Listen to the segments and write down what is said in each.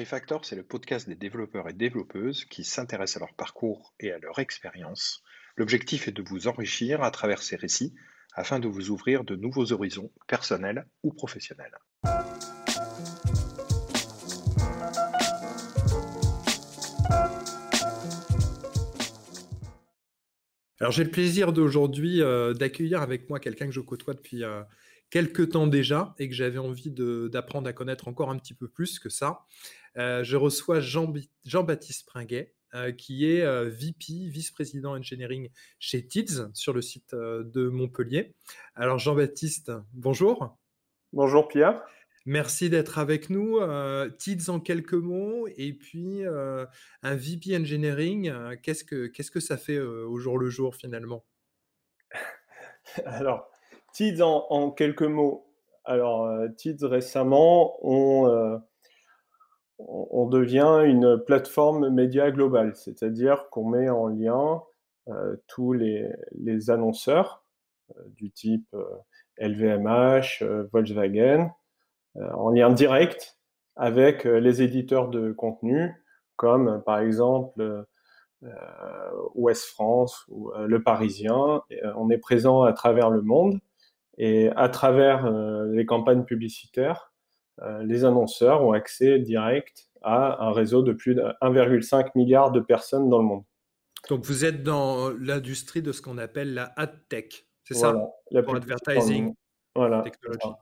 Refactor, c'est le podcast des développeurs et développeuses qui s'intéressent à leur parcours et à leur expérience. L'objectif est de vous enrichir à travers ces récits afin de vous ouvrir de nouveaux horizons personnels ou professionnels. Alors j'ai le plaisir d'aujourd'hui euh, d'accueillir avec moi quelqu'un que je côtoie depuis euh, quelques temps déjà et que j'avais envie d'apprendre à connaître encore un petit peu plus que ça. Euh, je reçois Jean-Baptiste Pringuet, qui est VP, vice-président engineering chez TIDS sur le site de Montpellier. Alors Jean-Baptiste, bonjour. Bonjour Pierre. Merci d'être avec nous. Euh, TIDS en quelques mots, et puis euh, un VP Engineering, euh, qu'est-ce, que, qu'est-ce que ça fait euh, au jour le jour finalement? Alors, TIDS en, quelques mots. Alors, TIDS récemment, on, on devient une plateforme média globale, c'est-à-dire qu'on met en lien tous les, les annonceurs du type LVMH, Volkswagen, euh, en lien direct avec euh, les éditeurs de contenu, comme euh, par exemple Ouest France ou Le Parisien. on est présent à travers le monde et à travers les campagnes publicitaires, les annonceurs ont accès direct à un réseau de plus de 1,5 milliard de personnes dans le monde. Donc vous êtes dans l'industrie de ce qu'on appelle la ad tech, c'est ça? La Pour advertising, voilà, technologie.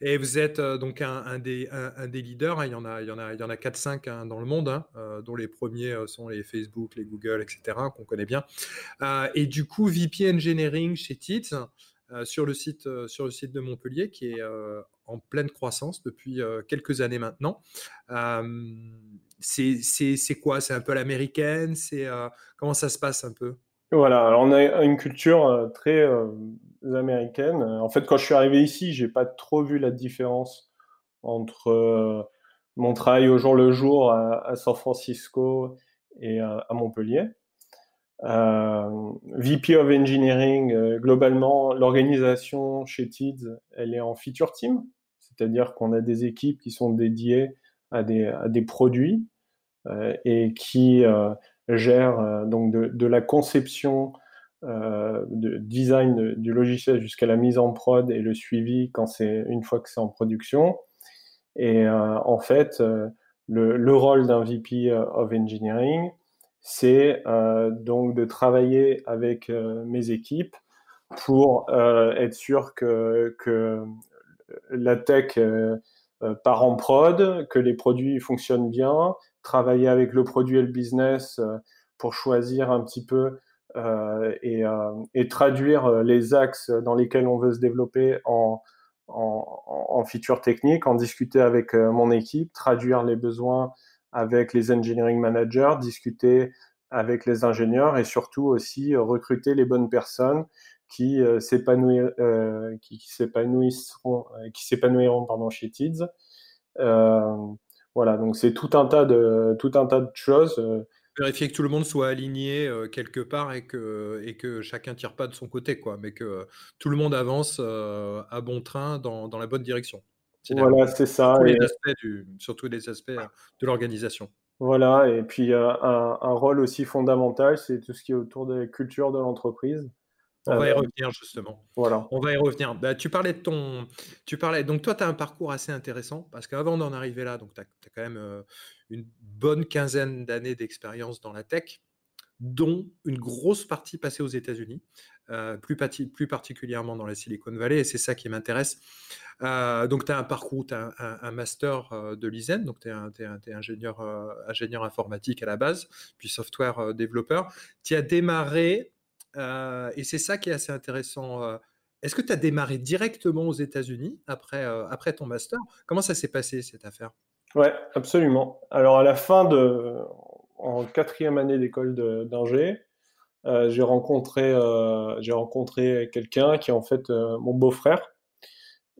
Et vous êtes euh, donc un, des, un, des, leaders. Hein. il y en a, il y en a, il y en a 4-5 hein, dans le monde, hein, euh, dont les premiers euh, sont les Facebook, les Google, etc., qu'on connaît bien. et du coup, VP Engineering chez TITS, sur, le site, sur le site de Montpellier, qui est en pleine croissance depuis quelques années maintenant. c'est quoi? C'est un peu l'américaine? C'est comment ça se passe un peu? Voilà. Alors on a une culture très américaines. En fait, quand je suis arrivé ici, j'ai pas trop vu la différence entre euh, mon travail au jour le jour à, San Francisco et à, Montpellier. Euh, VP of Engineering, euh, globalement, l'organisation chez TIDS, elle est en feature team, c'est-à-dire qu'on a des équipes qui sont dédiées à des, produits et qui gèrent donc de, la conception euh, de design du logiciel jusqu'à la mise en prod et le suivi quand c'est une fois que c'est en production. Et euh, en fait, euh, le, rôle d'un VP of Engineering, c'est donc de travailler avec mes équipes pour être sûr que, la tech part en prod, que les produits fonctionnent bien, travailler avec le produit et le business pour choisir un petit peu euh, et, euh, traduire euh, les axes dans lesquels on veut se développer en, en, en features techniques, en discuter avec mon équipe, traduire les besoins avec les engineering managers, discuter avec les ingénieurs et surtout aussi recruter les bonnes personnes qui euh, s'épanouiront, euh, s'épanouiront, chez TIDS. Euh, voilà, donc c'est tout un tas de choses. Vérifier que tout le monde soit aligné euh, quelque part et que, et que chacun tire pas de son côté, mais que euh, tout le monde avance euh, à bon train dans la bonne direction. Voilà, c'est ça. Surtout, les aspects du, surtout les aspects de l'organisation. Voilà, et puis un, un, rôle aussi fondamental, c'est tout ce qui est autour de la culture de l'entreprise. On va y revenir justement. Voilà. On va y revenir. Bah, tu parlais de ton. Tu parlais. Donc, toi, tu as un parcours assez intéressant parce qu'avant d'en arriver là, tu as, quand même euh, une bonne quinzaine d'années d'expérience dans la tech, dont une grosse partie passée aux États-Unis, euh, plus, particulièrement dans la Silicon Valley, et c'est ça qui m'intéresse. Euh, donc, tu as un parcours, tu as un, master de l'ISEN, donc tu es, ingénieur, informatique à la base, puis software développeur. Tu as démarré euh, et c'est ça qui est assez intéressant. Euh. Est-ce que tu as démarré directement aux États-Unis après, euh, après ton master? Comment ça s'est passé cette affaire? Ouais, absolument. Alors à la fin de, en quatrième année d'école d'ingé, j'ai rencontré, j'ai rencontré quelqu'un qui est en fait mon beau-frère.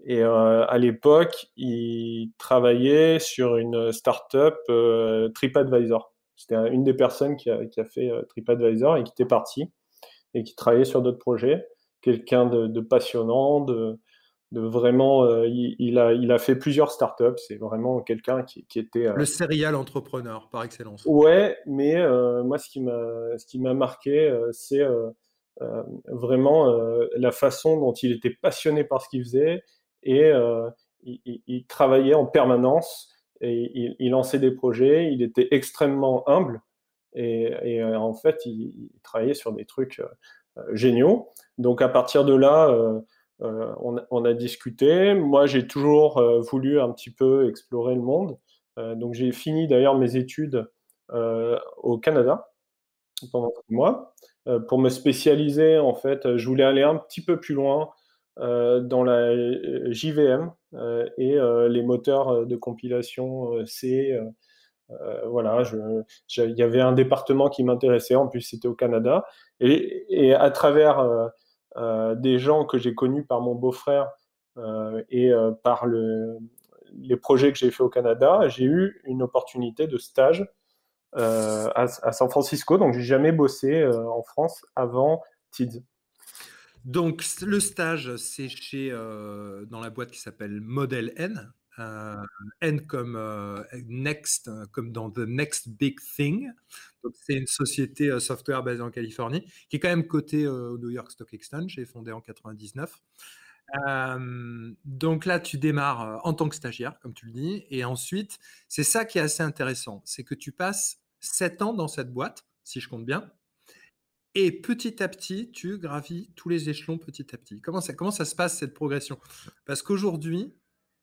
Et à l'époque, il travaillait sur une startup TripAdvisor. C'était une des personnes qui a, qui a fait TripAdvisor et qui était parti et qui travaillait sur d'autres projets. Quelqu'un de, de, passionnant, de, de vraiment, il, a, il a fait plusieurs startups. C'est vraiment quelqu'un qui, qui, était le serial entrepreneur par excellence. Ouais, mais moi ce qui m'a ce qui m'a marqué, c'est vraiment la façon dont il était passionné par ce qu'il faisait et il, travaillait en permanence et il, lançait des projets. Il était extrêmement humble et, euh, en fait, il, travaillait sur des trucs euh, géniaux. Donc à partir de là, euh, on, a discuté. Moi, j'ai toujours voulu un petit peu explorer le monde. donc j'ai fini d'ailleurs mes études au Canada pendant six mois pour me spécialiser. En fait, je voulais aller un petit peu plus loin dans la JVM et les moteurs de compilation C. voilà, il y avait un département qui m'intéressait, en plus c'était au Canada. Et, à travers des gens que j'ai connus par mon beau-frère et par les projets que j'ai fait au Canada, j'ai eu une opportunité de stage à, San Francisco. Donc, j'ai jamais bossé en France avant TIDS. Donc, le stage, c'est chez euh, dans la boîte qui s'appelle Model N. Euh, N comme euh, Next, comme dans The Next Big Thing. Donc, c'est une société software basée en Californie qui est quand même cotée au New York Stock Exchange et fondée en 99. donc là, tu démarres en tant que stagiaire, comme tu le dis, et ensuite, c'est ça qui est assez intéressant, c'est que tu passes 7 ans dans cette boîte, si je compte bien, et petit à petit, tu gravis tous les échelons petit à petit. Comment ça, comment ça se passe cette progression? Parce qu'aujourd'hui,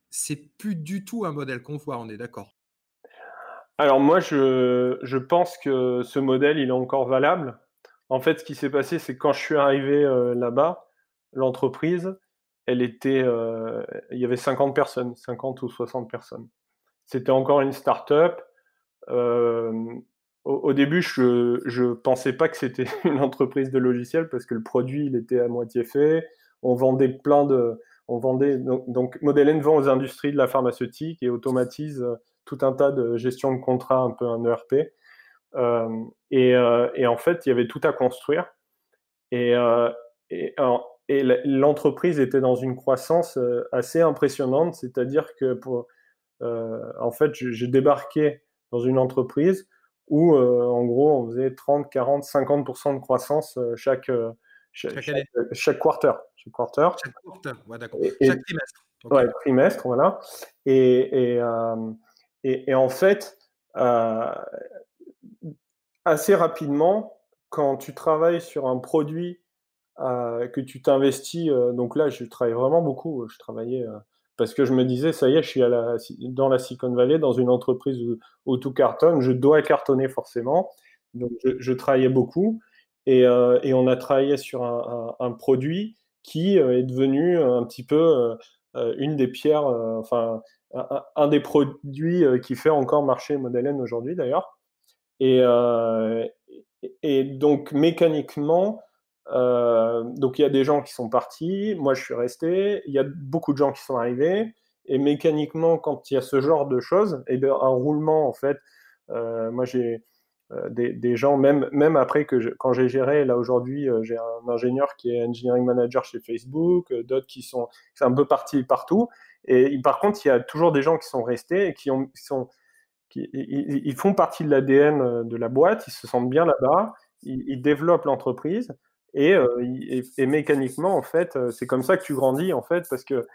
c'est plus du tout un modèle qu'on voit, on est d'accord? Alors moi, je, je, pense que ce modèle, il est encore valable. En fait, ce qui s'est passé, c'est quand je suis arrivé euh, là-bas, l'entreprise, elle était, euh, il y avait 50 personnes, 50 ou 60 personnes. C'était encore une start-up. Euh, au, début, je ne pensais pas que c'était une entreprise de logiciels parce que le produit, il était à moitié fait. On vendait plein de. On vendait, donc, donc Model N vend aux industries de la pharmaceutique et automatise euh, tout un tas de gestion de contrats, un peu un ERP. Euh, et, euh, et, en fait, il y avait tout à construire. Et, l'entreprise était dans une croissance assez impressionnante, c'est-à-dire que en fait, j'ai débarqué dans une entreprise où en gros on faisait 30, 40, 50% de croissance chaque, chaque, chaque, chaque, quarter. Chaque quarter. Chaque quarter, ouais, d'accord. chaque trimestre. Ouais, trimestre, voilà. Et, et, et, et en fait, assez rapidement, quand tu travailles sur un produit que tu t'investis, donc là, je travaille vraiment beaucoup. Je travaillais parce que je me disais, ça y est, je suis à la, dans la Silicon Valley, dans une entreprise où, tout cartonne, je dois cartonner forcément. Donc, je, travaillais beaucoup et, euh, et, on a travaillé sur un, produit qui euh, est devenu un petit peu euh, une des pierres, enfin, un, des produits qui fait encore marcher Model N aujourd'hui d'ailleurs. Et, donc, mécaniquement, euh, donc il y a des gens qui sont partis, moi je suis resté, il y a beaucoup de gens qui sont arrivés, et mécaniquement, quand il y a ce genre de choses, et bien, un roulement en fait, euh, moi j'ai euh, des, des, gens, même, même après que je, quand j'ai géré, là aujourd'hui j'ai un ingénieur qui est engineering manager chez Facebook, d'autres qui sont, c'est un peu partis partout, et par contre il y a toujours des gens qui sont restés et qui, ont, qui sont qui, ils, ils, font partie de l'ADN de la boîte, ils se sentent bien là-bas, ils, ils développent l'entreprise. Euh, et, et, mécaniquement, en fait, euh, c'est comme ça que tu grandis, en fait, parce que.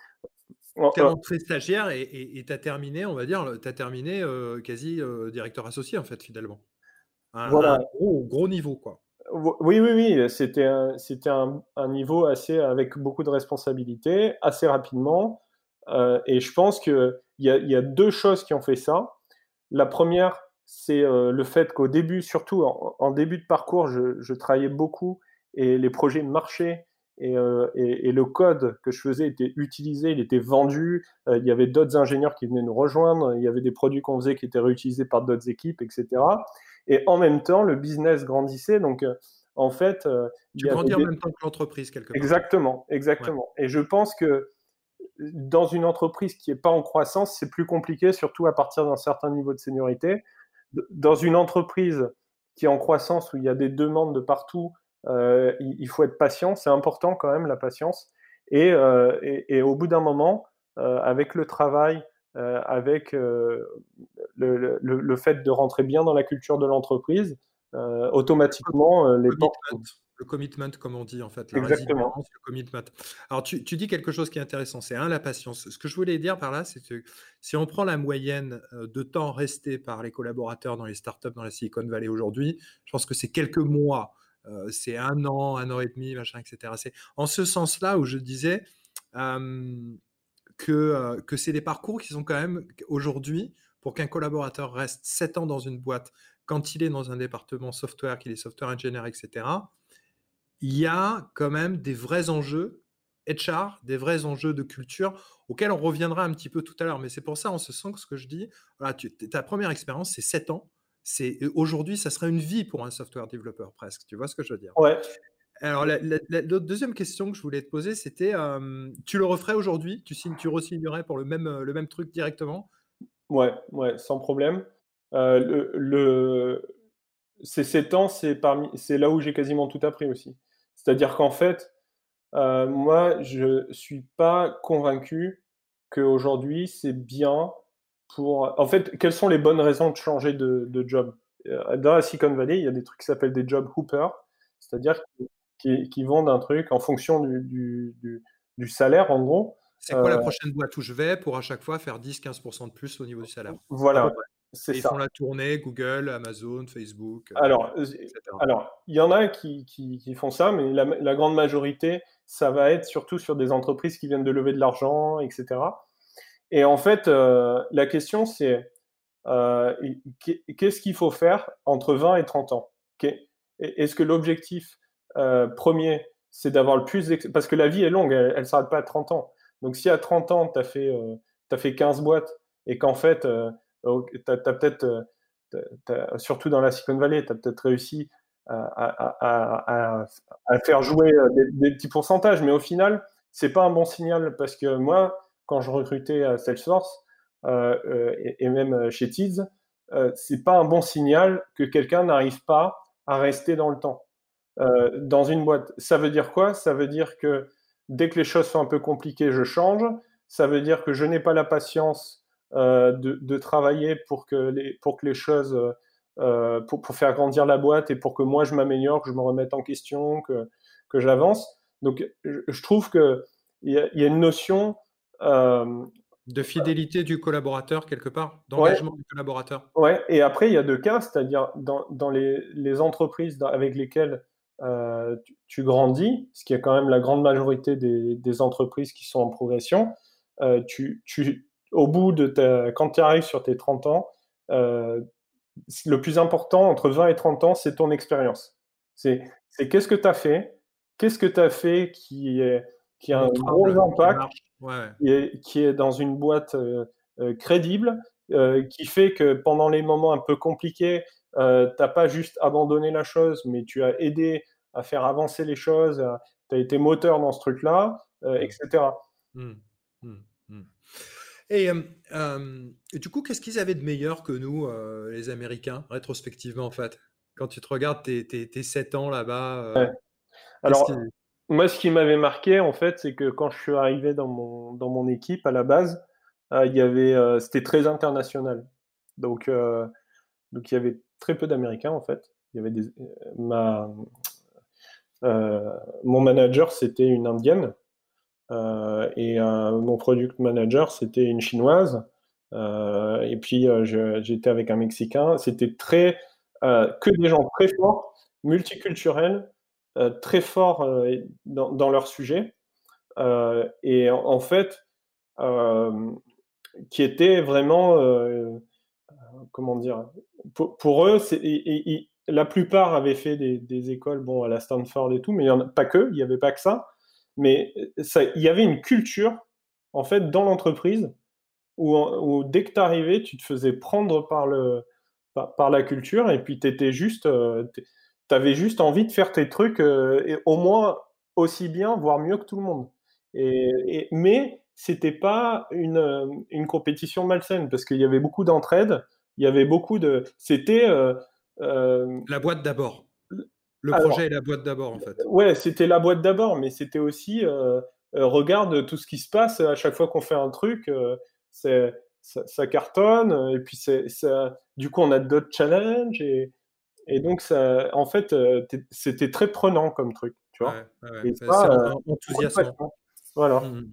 Tu es rentré stagiaire et tu as terminé, on va dire, tu as terminé euh, quasi directeur associé, en fait, finalement. Un, voilà. gros, gros, niveau, quoi. Oui, oui, oui, c'était un, un, un, niveau assez avec beaucoup de responsabilités, assez rapidement. et je pense qu'il y, a, y a deux choses qui ont fait ça. La première, c'est le fait qu'au début, surtout en, en, début de parcours, je, je travaillais beaucoup et les projets marchaient euh, et, et, le code que je faisais était utilisé, il était vendu, euh, il y avait d'autres ingénieurs qui venaient nous rejoindre, il y avait des produits qu'on faisait qui étaient réutilisés par d'autres équipes, etc. Et en même temps, le business grandissait, donc euh, en fait... tu grandis en même temps que l'entreprise, quelque part. Exactement, exactement. Et je pense que dans une entreprise qui n'est pas en croissance, c'est plus compliqué, surtout à partir d'un certain niveau de seniorité. Dans une entreprise qui est en croissance, où il y a des demandes de partout, euh, il, faut être patient, c'est important quand même la patience. Et, et, au bout d'un moment, avec le travail, avec le, le, le, fait de rentrer bien dans la culture de l'entreprise, automatiquement, les portes le commitment, comme on dit en fait. La Exactement. Le commitment. Alors, tu, dis quelque chose qui est intéressant, c'est un, la patience. Ce que je voulais dire par là, c'est que si on prend la moyenne euh, de temps resté par les collaborateurs dans les startups dans la Silicon Valley aujourd'hui, je pense que c'est quelques mois, euh, c'est un an, un an et demi, machin, etc. C'est en ce sens-là où je disais euh, que c'est des parcours qui sont quand même aujourd'hui, pour qu'un collaborateur reste 7 ans dans une boîte, quand il est dans un département software, qu'il est software engineer, etc., il y a quand même des vrais enjeux HR, des vrais enjeux de culture auxquels on reviendra un petit peu tout à l'heure. Mais c'est pour ça, en ce sens, ce que je dis, ta première expérience, c'est 7 ans. C'est aujourd'hui, ça serait une vie pour un software developer presque. Tu vois ce que je veux dire? Ouais. Alors, la, deuxième question que je voulais te poser, c'était tu le referais aujourd'hui? Tu re-signerais pour le même, le même truc directement? Ouais, ouais, sans problème. Le, ces 7 ans, c'est là où j'ai quasiment tout appris aussi. C'est-à-dire qu'en fait, moi, je suis pas convaincu qu'aujourd'hui, c'est bien pour... En fait, quelles sont les bonnes raisons de changer de, job? Euh, Dans la Silicon Valley, il y a des trucs qui s'appellent des job hoopers, c'est-à-dire qui, vendent un truc en fonction du, du, salaire, en gros. C'est quoi la euh, prochaine boîte où je vais pour à chaque fois faire 10-15% de plus au niveau du salaire? Voilà. Ils font la tournée Google, Amazon, Facebook. Euh, alors, euh, alors, il y en a qui, qui, font ça, mais la, grande majorité, ça va être surtout sur des entreprises qui viennent de lever de l'argent, etc. Et en fait, euh, la question, c'est qu'est-ce qu'il faut faire entre 20 et 30 ans? Est-ce que l'objectif premier, c'est d'avoir le plus... Parce que la vie est longue, elle ne s'arrête pas à 30 ans. Donc si à 30 ans, tu as, fait, as fait 15 boîtes et qu'en fait tu as, peut-être, euh, surtout dans la Silicon Valley, tu as peut-être réussi à, faire jouer euh, des, petits pourcentages, mais au final, c'est pas un bon signal parce que moi, quand je recrutais à Salesforce euh, et, même chez Tiz, c'est pas un bon signal que quelqu'un n'arrive pas à rester dans le temps. Dans une boîte. Ça veut dire quoi? Ça veut dire que dès que les choses sont un peu compliquées, je change. Ça veut dire que je n'ai pas la patience euh, de, travailler pour que les, pour que les choses, euh, pour, pour, faire grandir la boîte et pour que moi je m'améliore, que je me remette en question, que, que j'avance. Donc je, trouve qu'il y, a, y a une notion euh, de fidélité du collaborateur quelque part, d'engagement du collaborateur. Ouais, et après il y a deux cas, c'est-à-dire dans, dans les, les, entreprises avec lesquelles tu, grandis, ce qui est quand même la grande majorité des, des entreprises qui sont en progression, tu, tu, au bout de ta, quand tu arrives sur tes 30 ans, euh, le plus important entre 20 et 30 ans, c'est ton expérience. C'est qu'est-ce que tu as fait, qu'est-ce que tu as fait qui, est, qui a un gros impact, qui, est, dans une boîte euh, euh, crédible, qui fait que pendant les moments un peu compliqués, tu n'as pas juste abandonné la chose, mais tu as aidé à faire avancer les choses, tu as été moteur dans ce truc-là, etc. Et, du coup, qu'est-ce qu'ils avaient de meilleur que nous, les Américains, rétrospectivement, en fait? Quand tu te regardes tes, tes, 7 ans là-bas. Alors, moi, ce qui m'avait marqué, en fait, c'est que quand je suis arrivé dans mon, dans mon équipe, à la base, il y avait, c'était très international. Donc, donc, il y avait très peu d'Américains, en fait. Il y avait des, ma, mon manager, c'était une Indienne. Euh, et euh, mon product manager, c'était une chinoise. Euh, et puis, j'étais avec un Mexicain. C'était très que des gens très forts, multiculturels, très forts dans, leur sujet. et en, fait, qui était vraiment, comment dire, pour, eux, la plupart avaient fait des, écoles, bon, à la Stanford et tout, mais il en a pas que, il n'y avait pas que ça. Mais ça, il y avait une culture, en fait, dans l'entreprise où, dès que tu arrivais, tu te faisais prendre par, le, par, la culture et puis tu juste, euh, tu avais juste envie de faire tes trucs euh, et au moins aussi bien, voire mieux que tout le monde. Et, et mais c'était pas une, une, compétition malsaine parce qu'il y avait beaucoup d'entraide, il y avait beaucoup de. C'était. Euh, la boîte d'abord. Le projet et la boîte d'abord, en fait. Ouais, c'était la boîte d'abord, mais c'était aussi euh, regarde tout ce qui se passe à chaque fois qu'on fait un truc, c'est ça, cartonne, et puis c'est, du coup on a d'autres challenges, et, et donc ça, en fait, c'était très prenant comme truc, tu vois. et enthousiasmant. Voilà. Mmh, mmh.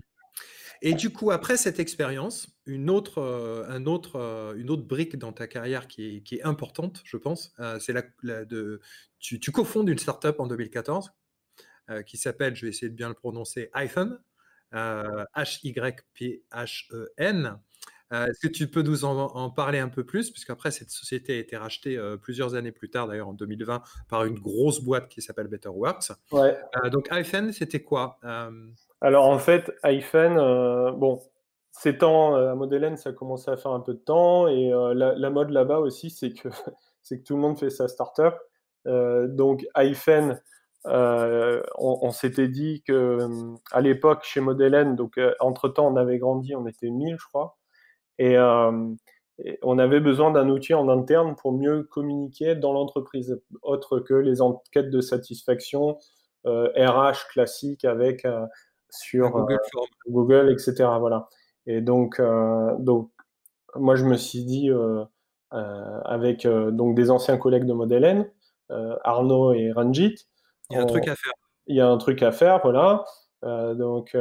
Et du coup, après cette expérience, une autre, euh, un autre, euh, une autre brique dans ta carrière qui est, qui est importante, je pense, euh, c'est la, de, tu, tu cofondes une startup en 2014 qui s'appelle, je vais essayer de bien le prononcer, Hyphen, H-Y-P-H-E-N. Est-ce que tu peux nous en, parler un peu plus? Puisqu'après, cette société a été rachetée plusieurs années plus tard, d'ailleurs en 2020, par une grosse boîte qui s'appelle BetterWorks. Ouais. donc, Hyphen, c'était quoi alors en fait, iPhone, euh, bon, ces temps euh, à Model ça a commencé à faire un peu de temps et euh, la, mode là-bas aussi, c'est que c'est que tout le monde fait sa startup. donc iPhone, on, s'était dit que à l'époque chez Model donc entre temps on avait grandi, on était 1000 je crois, et, on avait besoin d'un outil en interne pour mieux communiquer dans l'entreprise, autre que les enquêtes de satisfaction RH classiques avec sur Google, euh, Google, etc. Voilà. Et donc, euh, donc, moi, je me suis dit, euh, avec donc des anciens collègues de Model N, Arnaud et Ranjit, il y a un truc à faire. Il y a un truc à faire, voilà. donc,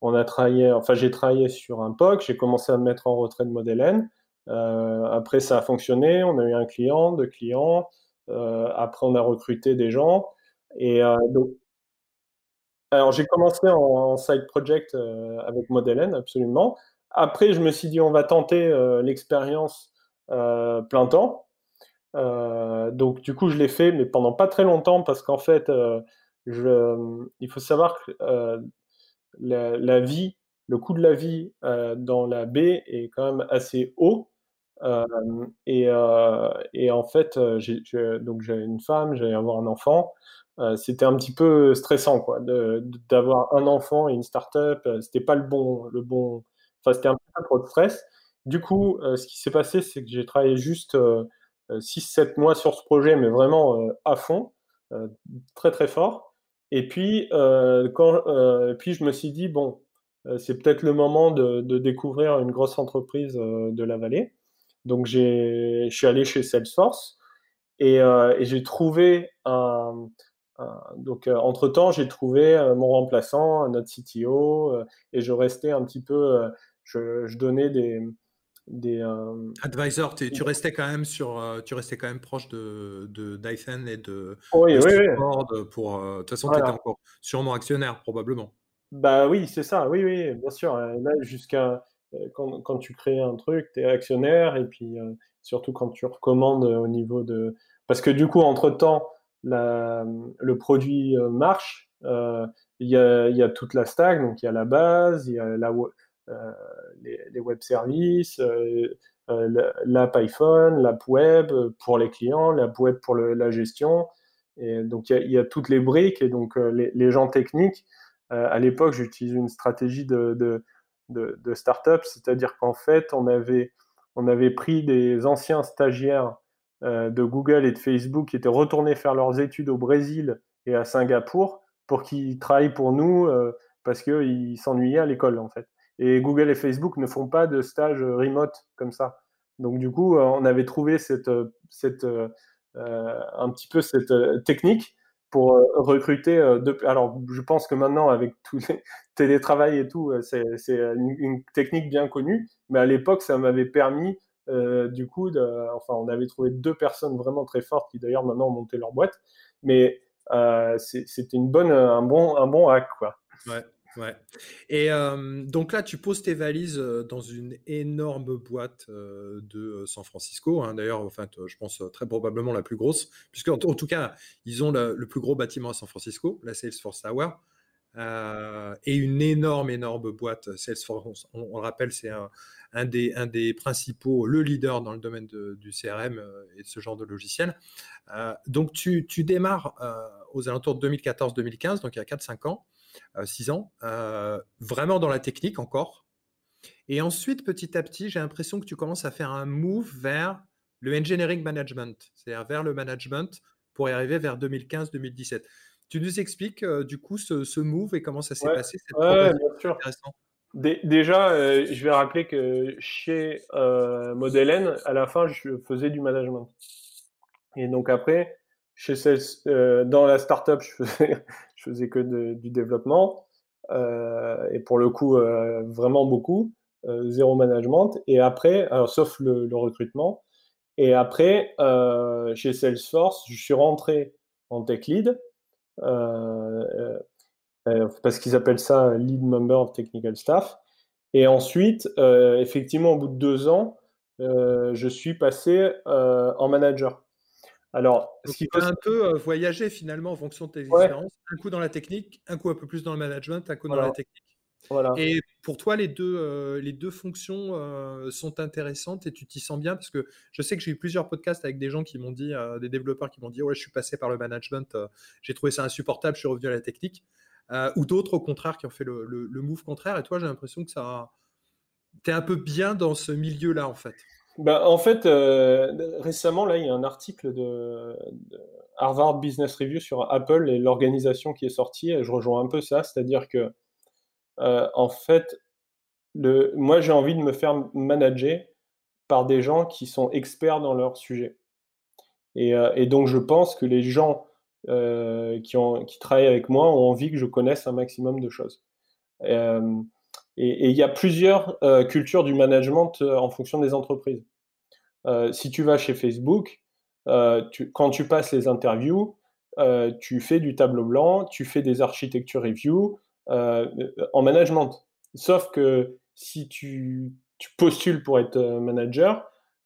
on a travaillé, enfin, j'ai travaillé sur un POC, j'ai commencé à me mettre en retrait de Model N. après, ça a fonctionné, on a eu un client, deux clients. après, on a recruté des gens. Et donc, alors, j'ai commencé en, side project euh, avec Model N, absolument. Après, je me suis dit, on va tenter euh, l'expérience euh, plein temps. donc, du coup, je l'ai fait, mais pendant pas très longtemps, parce qu'en fait, il faut savoir que la, vie, le coût de la vie dans la baie est quand même assez haut. et, en fait, j'ai une femme, j'allais avoir un enfant. Euh, c'était un petit peu stressant, quoi, d'avoir un enfant et une start-up. Euh, c'était pas le bon, le bon. Enfin, c'était un peu trop de stress. Du coup, euh, ce qui s'est passé, c'est que j'ai travaillé juste 6-7 mois sur ce projet, mais vraiment à fond, très très fort. Et puis, quand, puis je me suis dit, bon, c'est peut-être le moment de, découvrir une grosse entreprise de la vallée. Donc, je suis allé chez Salesforce et, et j'ai trouvé un, donc, euh, entre-temps, j'ai trouvé euh, mon remplaçant, notre CTO, et je restais un petit peu, je, donnais des, des advisor tu restais quand même sur tu restais quand même proche de, de Dyson et de oui, oui, oui. pour de toute façon tu étais encore sûrement actionnaire probablement. Bah oui c'est ça oui oui bien sûr. Là jusqu'à quand, quand, tu crées un truc tu es actionnaire et puis surtout quand tu recommandes au niveau de parce que du coup entre le produit euh, marche, euh, il y, a, toute la stack, donc il y a la base, il y a euh, les, web services, l'app iPhone, l'app web pour les clients, l'app web pour la gestion. Et donc il y, a, toutes les briques et donc les, gens techniques. à l'époque, j'utilise une stratégie de, de, de, start-up, c'est-à-dire qu'en fait, on avait, pris des anciens stagiaires de Google et de Facebook qui étaient retournés faire leurs études au Brésil et à Singapour pour qu'ils travaillent pour nous euh, parce qu'ils s'ennuyaient à l'école en fait. Et Google et Facebook ne font pas de stage remote comme ça. Donc du coup, euh, on avait trouvé cette, cette un petit peu cette technique pour recruter. alors, je pense que maintenant, avec tous les télétravail et tout, c'est une, technique bien connue. Mais à l'époque, ça m'avait permis euh, du coup, enfin, on avait trouvé deux personnes vraiment très fortes qui d'ailleurs maintenant ont monté leur boîte. Mais euh, c'était une bonne, un bon, un bon hack, quoi. Ouais. Ouais. Et euh, donc là, tu poses tes valises dans une énorme boîte de San Francisco. Hein. D'ailleurs, enfin, je pense très probablement la plus grosse, puisque en, tout cas, ils ont le, plus gros bâtiment à San Francisco, la Salesforce Tower. et une énorme, énorme boîte Salesforce. On, on le rappelle, c'est un, un des, un des principaux, le leader dans le domaine du CRM euh, et de ce genre de logiciel. Euh, donc, tu, tu démarres euh, aux alentours de 2014-2015, donc il y a 4-5 ans, 6 ans, vraiment dans la technique encore. Et ensuite, petit à petit, j'ai l'impression que tu commences à faire un move vers le engineering management, c'est-à-dire vers le management pour y arriver vers 2015-2017. Tu nous expliques du coup ce, move et comment ça s'est passé cette bien sûr. Déjà, je vais rappeler que chez Model N, à la fin, je faisais du management. Et donc après, chez dans la startup, je faisais, je faisais que du développement. et pour le coup, vraiment beaucoup. zéro management. Et après, alors, sauf le, le recrutement. Et après, euh, chez Salesforce, je suis rentré en tech lead, euh, euh, parce qu'ils appellent ça lead member of technical staff. Et ensuite, effectivement, au bout de deux ans, je suis passé en manager. Alors, ce qui peut un peu voyager finalement en fonction de tes expériences. Un coup dans la technique, un coup un peu plus dans le management, un coup dans la technique. Et pour toi, les deux, euh, les deux fonctions euh, sont intéressantes et tu t'y sens bien? Parce que je sais que j'ai eu plusieurs podcasts avec des gens qui m'ont dit, euh, des développeurs qui m'ont dit, ouais, je suis passé par le management, j'ai trouvé ça insupportable, je suis revenu à la technique. Ou d'autres, au contraire, qui ont fait le, le, move contraire. Et toi, j'ai l'impression que ça, tu es un peu bien dans ce milieu-là, en fait. Bah, en fait, récemment, là, il y a un article de, Harvard Business Review sur Apple et l'organisation qui est sortie. Je rejoins un peu ça, c'est-à-dire que euh, en fait, moi, j'ai envie de me faire manager par des gens qui sont experts dans leur sujet. Et, euh, donc, je pense que les gens euh, qui, travaillent avec moi ont envie que je connaisse un maximum de choses. et il y a plusieurs cultures du management en fonction des entreprises. si tu vas chez Facebook, quand tu passes les interviews, tu fais du tableau blanc, tu fais des architecture reviews, euh, en management. Sauf que si tu, postules pour être euh, manager,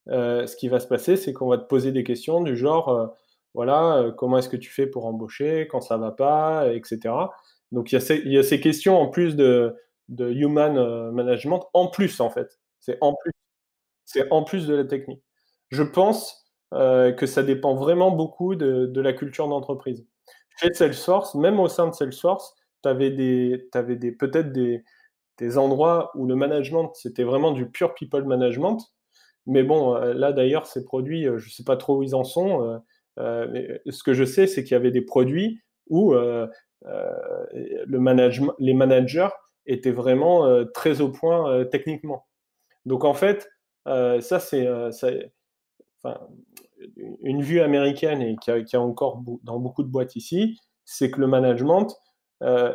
euh, ce qui va se passer, c'est qu'on va te poser des questions du genre, voilà, comment est-ce que tu fais pour embaucher, quand ça va pas, etc. Donc il y, a ces, questions en plus de, human management, en plus en fait. C'est en plus. C'est en plus de la technique. Je pense que ça dépend vraiment beaucoup de, de la culture d'entreprise. Chez Salesforce, même au sein de Salesforce, tu avais, des, des, peut-être des, des, endroits où le management, c'était vraiment du pure people management. Mais bon, euh, là d'ailleurs, ces produits, euh, je ne sais pas trop où ils en sont. Euh, ce que je sais, c'est qu'il y avait des produits où le management, les managers étaient vraiment très au point techniquement. Donc en fait, ça c'est une vue américaine et qui a, a, encore dans beaucoup de boîtes ici, c'est que le management, euh,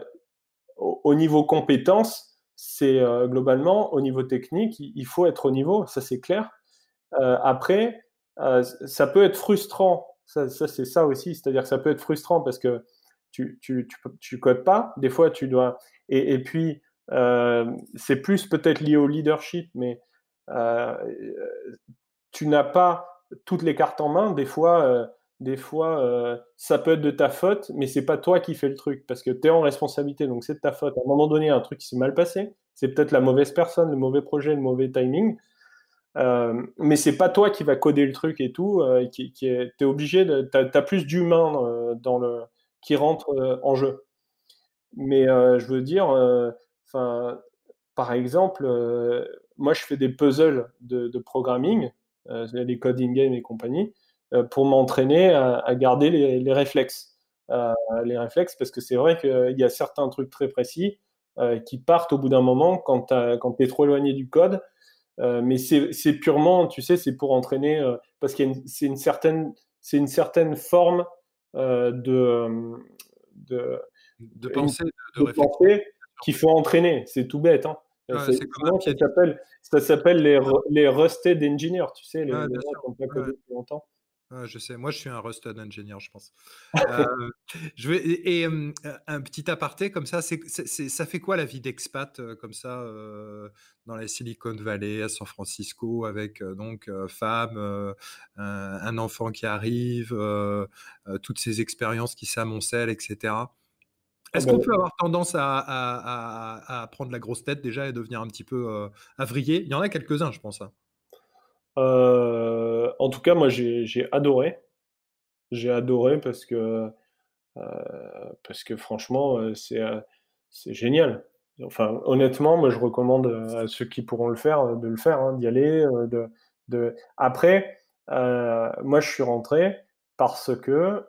au, niveau compétences, c'est euh, globalement au niveau technique, il, faut être au niveau, ça c'est clair. Euh, après, ça peut être frustrant, ça, c'est ça aussi, c'est-à-dire que ça peut être frustrant parce que tu, tu, tu, codes pas, des fois tu dois. Et, puis, c'est plus peut-être lié au leadership, mais tu n'as pas toutes les cartes en main. Des fois, des fois, euh, ça peut être de ta faute, mais c'est pas toi qui fais le truc parce que tu es en responsabilité, donc c'est de ta faute. À un moment donné, un truc s'est mal passé, c'est peut-être la mauvaise personne, le mauvais projet, le mauvais timing, euh, mais c'est pas toi qui va coder le truc et tout. Euh, es obligé de, as plus d'humains euh, dans le qui rentrent en jeu. Mais je veux dire, enfin, par exemple, moi je fais des puzzles de, programming, les coding games et compagnie. Euh, pour m'entraîner à, garder les, réflexes. Euh, les réflexes, parce que c'est vrai qu'il y a certains trucs très précis euh, qui partent au bout d'un moment quand tu es trop éloigné du code. Mais c'est purement, tu sais, c'est pour entraîner, parce qu'il c'est une certaine, c'est une certaine forme de, de, de pensée, de, qu'il faut entraîner. C'est tout bête. Hein. ça s'appelle, ça s'appelle les, les rusted engineers, tu sais, les, gens qui n'ont pas codé depuis longtemps. Ah, je sais, moi je suis un rusted engineer, je pense. Euh, je vais, et, un petit aparté comme ça, c'est, ça fait quoi la vie d'expat comme ça dans la Silicon Valley, à San Francisco, avec donc femme, un, enfant qui arrive, toutes ces expériences qui s'amoncellent, etc. Est-ce qu'on peut avoir tendance à, à, à, prendre la grosse tête déjà et devenir un petit peu avrillé Il y en a quelques-uns, je pense. Hein. Euh, en tout cas, moi, j'ai adoré. J'ai adoré parce que, euh, parce que franchement, euh, c'est génial. Enfin, honnêtement, moi, je recommande à ceux qui pourront le faire de le faire, hein, d'y aller. De. Après, moi, je suis rentré parce que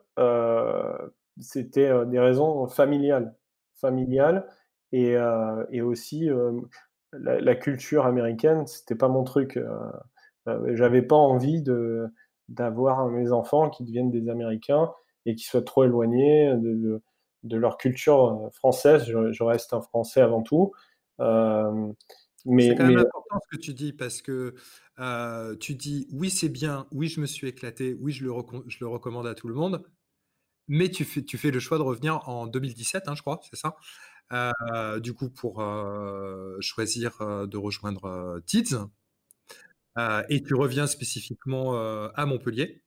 c'était des raisons familiales, familiales et, et aussi la, la, culture américaine, c'était pas mon truc. J'avais pas envie de d'avoir mes enfants qui deviennent des Américains et qui soient trop éloignés de, de, leur culture française. Je, reste un Français avant tout. Euh, mais, c'est quand même important ce que tu dis parce que euh, tu dis oui c'est bien, oui je me suis éclaté, oui je le, je le recommande à tout le monde, mais tu fais, tu fais le choix de revenir en 2017, hein, je crois, c'est ça? Euh, Du coup pour choisir de rejoindre Tids. Et tu reviens spécifiquement à Montpellier.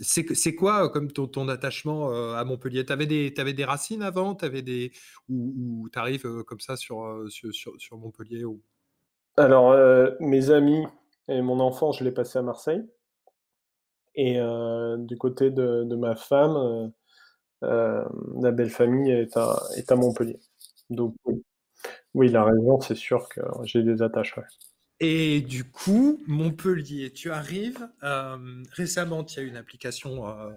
c'est quoi comme ton, attachement à Montpellier? Tu avais, des racines avant? Avais des, Ou, tu arrives comme ça sur, Montpellier. Alors, mes amis et mon enfant, je l'ai passé à Marseille. Et du côté de, ma femme, la belle famille est à, est à Montpellier. Donc, oui. La région, c'est sûr que j'ai des attaches. Et du coup, Montpellier, tu arrives. Euh, récemment, tu as une application euh,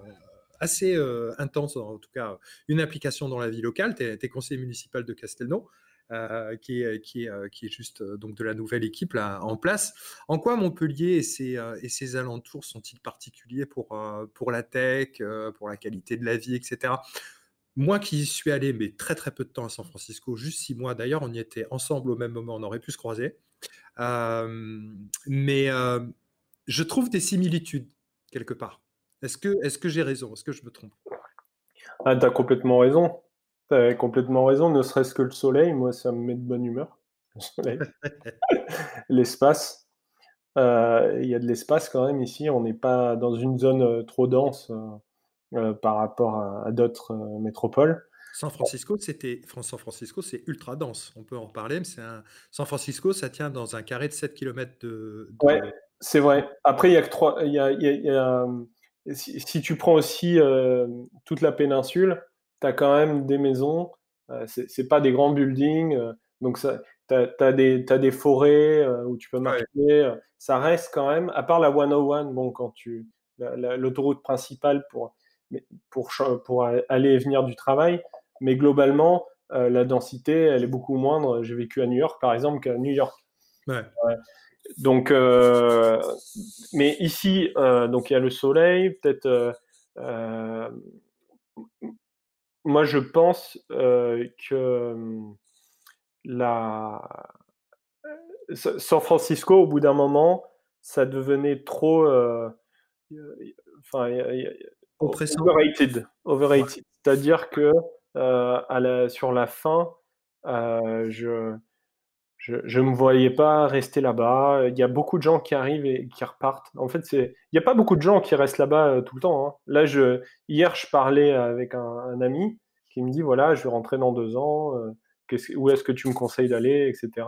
assez euh, intense, en tout cas, une application dans la vie locale. Tu es, conseiller municipal de Castelnau. qui, est, qui, est, qui est juste donc de la nouvelle équipe en place. En quoi Montpellier et ses, et ses alentours sont-ils particuliers pour, pour la tech, pour la qualité de la vie, etc. Moi qui y suis allé, mais très très peu de temps à San Francisco, juste six mois d'ailleurs, on y était ensemble au même moment, on aurait pu se croiser. Euh, mais euh, je trouve des similitudes quelque part. Est-ce que, est que j'ai raison? Est-ce que je me trompe? Ah, t'as complètement raison. T'as complètement raison, ne serait-ce que le soleil, moi ça me met de bonne humeur. Le soleil. L'espace. Euh, il y a de l'espace quand même ici, on n'est pas dans une zone trop dense. Euh, par rapport à, d'autres euh, métropoles. San Francisco, c'était San Francisco, c'est ultra dense. On peut en reparler, mais c'est un San Francisco, ça tient dans un carré de 7 km de. Ouais, c'est vrai. Après, il y a que trois. Il y a, y a, si, tu prends aussi euh, toute la péninsule, tu as quand même des maisons. Euh, c'est pas des grands buildings. donc, tu as, as, des forêts où tu peux marcher. Ça reste quand même, à part la 101, bon, quand tu. L'autoroute principale pour pour, pour aller et venir du travail. Mais globalement, euh, la densité, elle est beaucoup moindre. J'ai vécu à New York, par exemple, qu'à New York. Donc, euh, mais ici, euh, donc il y a le soleil, peut-être. moi, je pense que la San Francisco, au bout d'un moment, ça devenait trop. Enfin, Overrated. Overrated. C'est-à-dire que euh, à la, sur la fin, euh, je je ne me voyais pas rester là-bas. Il y a beaucoup de gens qui arrivent et qui repartent. En fait, il n'y a pas beaucoup de gens qui restent là-bas euh, tout le temps. Hein. Là, je hier, je parlais avec un, ami qui me dit voilà, je vais rentrer dans deux ans. où est-ce que tu me conseilles d'aller, etc.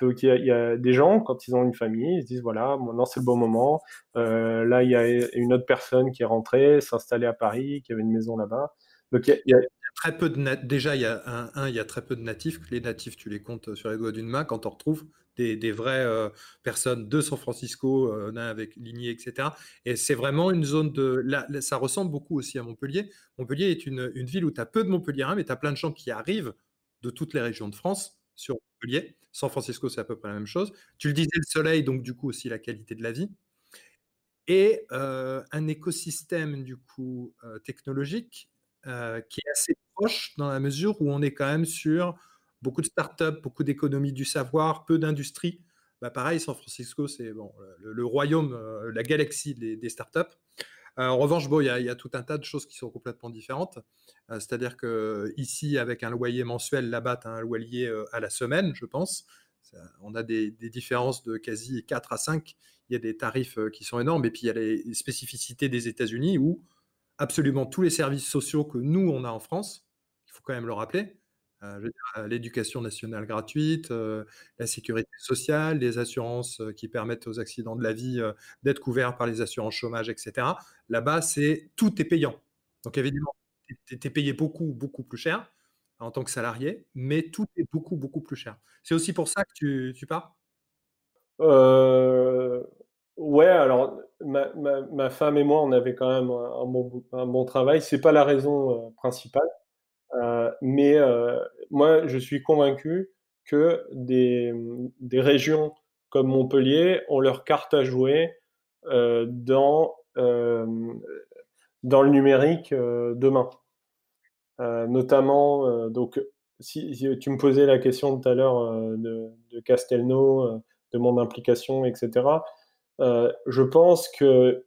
Donc il y, a, des gens, quand ils ont une famille, ils se disent voilà, maintenant c'est le bon moment. Euh, là, il y a une autre personne qui est rentrée, s'installer à Paris, qui avait une maison là-bas. Donc il y, a, très peu de déjà il y a un, il y a très peu de natifs. Les natifs, tu les comptes sur les doigts d'une main quand on retrouve des, des vraies euh, personnes de San Francisco, euh, avec lignée, etc. Et c'est vraiment une zone de. Là, ça ressemble beaucoup aussi à Montpellier. Montpellier est une, une ville où tu as peu de Montpelliérains, mais tu as plein de gens qui arrivent de toutes les régions de France sur San Francisco, c'est à peu près la même chose. Tu le disais, le soleil, donc du coup aussi la qualité de la vie. Et euh, un écosystème du coup euh, technologique euh, qui est assez proche dans la mesure où on est quand même sur beaucoup de startups, beaucoup d'économie du savoir, peu d'industrie. Bah, pareil, San Francisco, c'est bon, le, royaume, la galaxie des startups. Euh, en revanche, bon, il y, a tout un tas de choses qui sont complètement différentes. Euh, c'est-à-dire que ici, avec un loyer mensuel, là-bas, tu as un loyer euh, à la semaine, je pense. On a des, différences de quasi 4 à 5. Il y a des tarifs qui sont énormes. Et puis, il y a les spécificités des États-Unis où absolument tous les services sociaux que nous, on a en France, il faut quand même le rappeler, euh, euh, l'éducation nationale gratuite, euh, la sécurité sociale, les assurances qui permettent aux accidents de la vie d'être couverts par les assurances chômage, etc. Là-bas, c'est tout est payant. Donc évidemment, tu es payé beaucoup, beaucoup plus cher en tant que salarié, mais tout est beaucoup, beaucoup plus cher. C'est aussi pour ça que tu, tu pars? Ouais, alors ma, femme et moi, on avait quand même un, bon, un bon travail. C'est pas la raison principale, mais moi, je suis convaincu que des, régions comme Montpellier ont leur carte à jouer dans dans le numérique demain. notamment, donc, si, tu me posais la question tout à l'heure de, de, Castelnau, de mon implication, etc. Euh, je pense que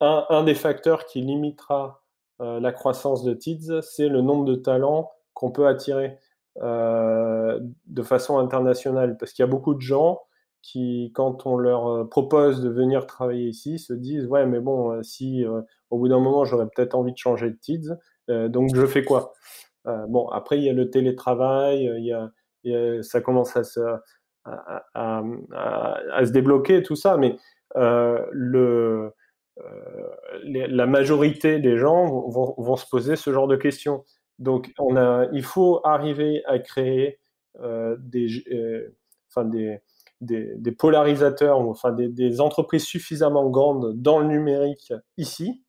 un, des facteurs qui limitera euh, la croissance de TIDS, c'est le nombre de talents qu'on peut attirer euh, de façon internationale. Parce qu'il y a beaucoup de gens qui, quand on leur propose de venir travailler ici, se disent Ouais, mais bon, si au bout d'un moment j'aurais peut-être envie de changer de TIDS, donc je fais quoi? Bon, après, il y a le télétravail, il y a, ça commence à se, à, se débloquer, tout ça, mais euh, le, euh, la majorité des gens vont, se poser ce genre de questions. Donc, il faut arriver à créer euh, des, enfin des, polarisateurs, enfin des, entreprises suffisamment grandes dans le numérique ici.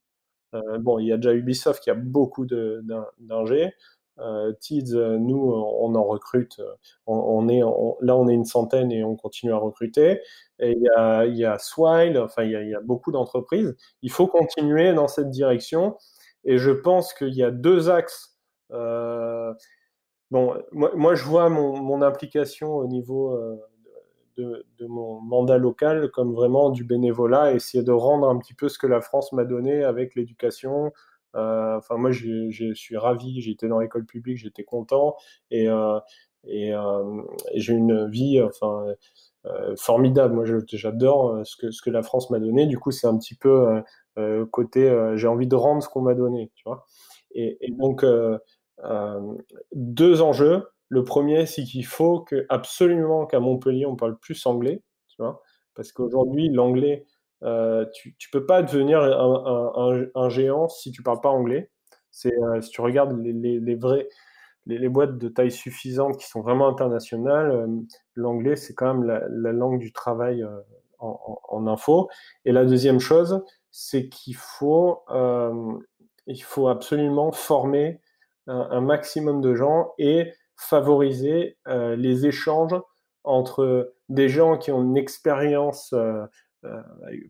bon, il y a déjà Ubisoft qui a beaucoup d'ingés. Euh, TIDS, euh, nous, on en recrute. Euh, on, est, là, on est une centaine et on continue à recruter. Et il y a, Swile, enfin, il y a, beaucoup d'entreprises. Il faut continuer dans cette direction. Et je pense qu'il y a deux axes. bon, moi, je vois mon, implication au niveau de, mon mandat local comme vraiment du bénévolat, essayer de rendre un petit peu ce que la France m'a donné avec l'éducation, enfin, moi, je suis ravi. J'étais dans l'école publique, j'étais content et, euh, euh, j'ai une vie, enfin. formidable. Moi, j'adore ce que, la France m'a donné. Du coup, c'est un petit peu côté, j'ai envie de rendre ce qu'on m'a donné, tu vois. Et, donc, deux enjeux. Le premier, c'est qu'il faut absolument qu'à Montpellier, on parle plus anglais, tu vois, parce qu'aujourd'hui, l'anglais, euh, tu ne peux pas devenir un, géant si tu parles pas anglais. Euh, si tu regardes les, les, les, boîtes de taille suffisante qui sont vraiment internationales, euh, l'anglais c'est quand même la, langue du travail en, info. Et la deuxième chose, c'est qu'il faut, il faut absolument former un, maximum de gens et favoriser les échanges entre des gens qui ont une expérience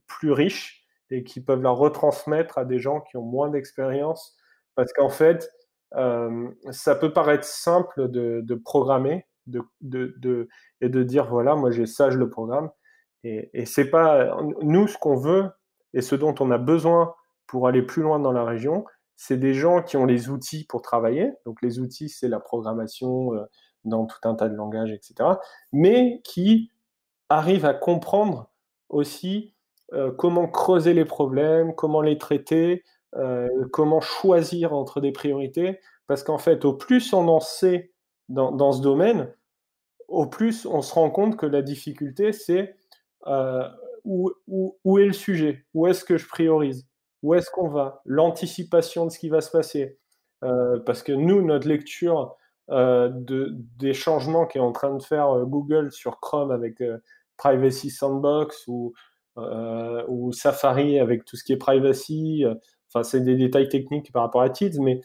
plus riches et qui peuvent la retransmettre à des gens qui ont moins d'expérience. Parce qu'en fait, euh, ça peut paraître simple de, programmer de, de, et de dire voilà, moi j'ai ça, je le programme. Et, et c'est pas nous ce qu'on veut et ce dont on a besoin pour aller plus loin dans la région, c'est des gens qui ont les outils pour travailler. Donc les outils, c'est la programmation euh, dans tout un tas de langages, etc. Mais qui arrivent à comprendre aussi euh, comment creuser les problèmes, comment les traiter, euh, comment choisir entre des priorités. Parce qu'en fait, au plus on en sait dans, ce domaine, au plus on se rend compte que la difficulté, c'est euh, où, est le sujet, où est-ce que je priorise, où est-ce qu'on va, l'anticipation de ce qui va se passer. parce que nous, notre lecture de, des changements qu'est en train de faire Google sur Chrome avec Privacy Sandbox ou, euh, ou Safari avec tout ce qui est privacy. Enfin, c'est des détails techniques par rapport à TIDS, mais